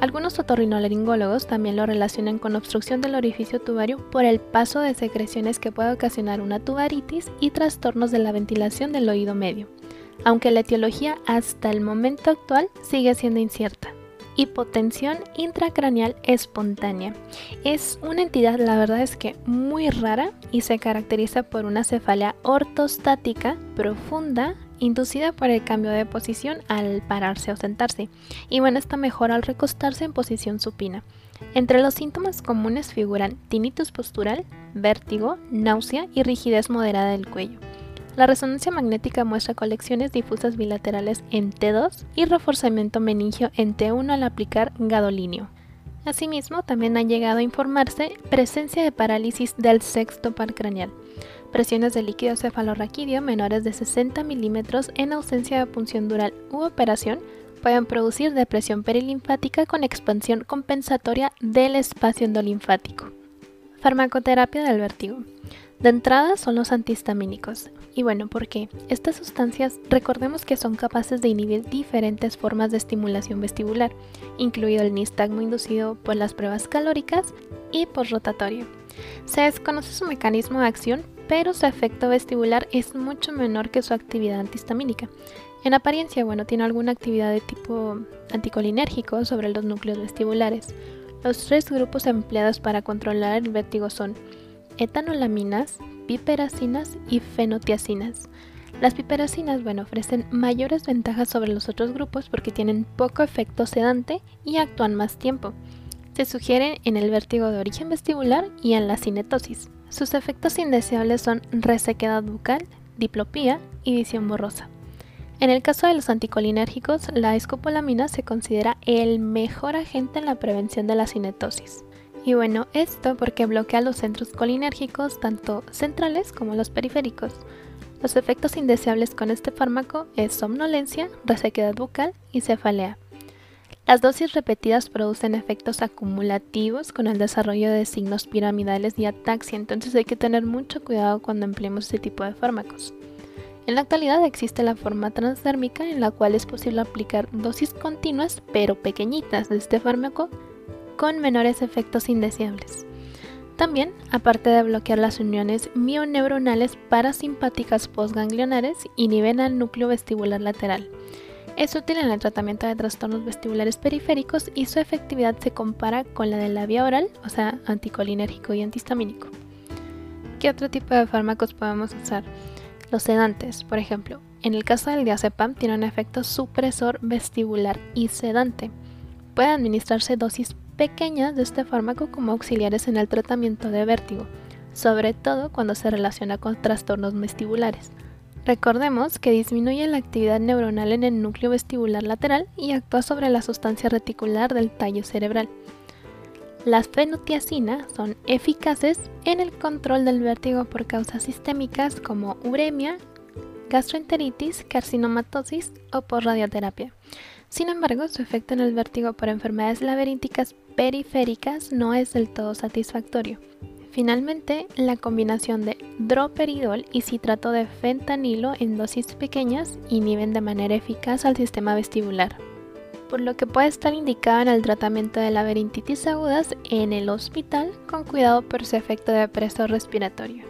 Algunos otorrinolaringólogos también lo relacionan con obstrucción del orificio tubario por el paso de secreciones que puede ocasionar una tubaritis y trastornos de la ventilación del oído medio, aunque la etiología hasta el momento actual sigue siendo incierta. Hipotensión intracraneal espontánea. Es una entidad, la verdad es que muy rara y se caracteriza por una cefalea ortostática profunda inducida por el cambio de posición al pararse o sentarse, y bueno, esta mejora al recostarse en posición supina. Entre los síntomas comunes figuran tinnitus postural, vértigo, náusea y rigidez moderada del cuello. La resonancia magnética muestra colecciones difusas bilaterales en T2 y reforzamiento meningio en T1 al aplicar gadolinio. Asimismo, también ha llegado a informarse presencia de parálisis del sexto par craneal presiones de líquido cefalorraquídeo menores de 60 milímetros en ausencia de punción dural u operación pueden producir depresión perilinfática con expansión compensatoria del espacio endolinfático. Farmacoterapia del vértigo. De entrada son los antihistamínicos. Y bueno, ¿por qué? Estas sustancias recordemos que son capaces de inhibir diferentes formas de estimulación vestibular, incluido el nistagmo inducido por las pruebas calóricas y rotatorio. Se desconoce su mecanismo de acción, pero su efecto vestibular es mucho menor que su actividad antihistamínica. En apariencia, bueno, tiene alguna actividad de tipo anticolinérgico sobre los núcleos vestibulares. Los tres grupos empleados para controlar el vértigo son etanolaminas, piperacinas y fenotiacinas. Las piperacinas, bueno, ofrecen mayores ventajas sobre los otros grupos porque tienen poco efecto sedante y actúan más tiempo. Se sugieren en el vértigo de origen vestibular y en la cinetosis. Sus efectos indeseables son resequedad bucal, diplopía y visión borrosa. En el caso de los anticolinérgicos, la escopolamina se considera el mejor agente en la prevención de la cinetosis. Y bueno, esto porque bloquea los centros colinérgicos tanto centrales como los periféricos. Los efectos indeseables con este fármaco es somnolencia, resequedad bucal y cefalea. Las dosis repetidas producen efectos acumulativos con el desarrollo de signos piramidales y ataxia, entonces hay que tener mucho cuidado cuando empleemos este tipo de fármacos. En la actualidad existe la forma transdérmica en la cual es posible aplicar dosis continuas pero pequeñitas de este fármaco con menores efectos indeseables. También, aparte de bloquear las uniones mioneuronales parasimpáticas postganglionares, inhiben al núcleo vestibular lateral. Es útil en el tratamiento de trastornos vestibulares periféricos y su efectividad se compara con la de la vía oral, o sea, anticolinérgico y antihistamínico. ¿Qué otro tipo de fármacos podemos usar? Los sedantes, por ejemplo. En el caso del diazepam tiene un efecto supresor vestibular y sedante. Puede administrarse dosis pequeñas de este fármaco como auxiliares en el tratamiento de vértigo, sobre todo cuando se relaciona con trastornos vestibulares. Recordemos que disminuye la actividad neuronal en el núcleo vestibular lateral y actúa sobre la sustancia reticular del tallo cerebral. Las fenotiacinas son eficaces en el control del vértigo por causas sistémicas como uremia, gastroenteritis, carcinomatosis o por radioterapia. Sin embargo, su efecto en el vértigo por enfermedades laberínticas periféricas no es del todo satisfactorio. Finalmente, la combinación de droperidol y citrato de fentanilo en dosis pequeñas inhiben de manera eficaz al sistema vestibular, por lo que puede estar indicado en el tratamiento de laberintitis agudas en el hospital con cuidado por su efecto de depresor respiratorio.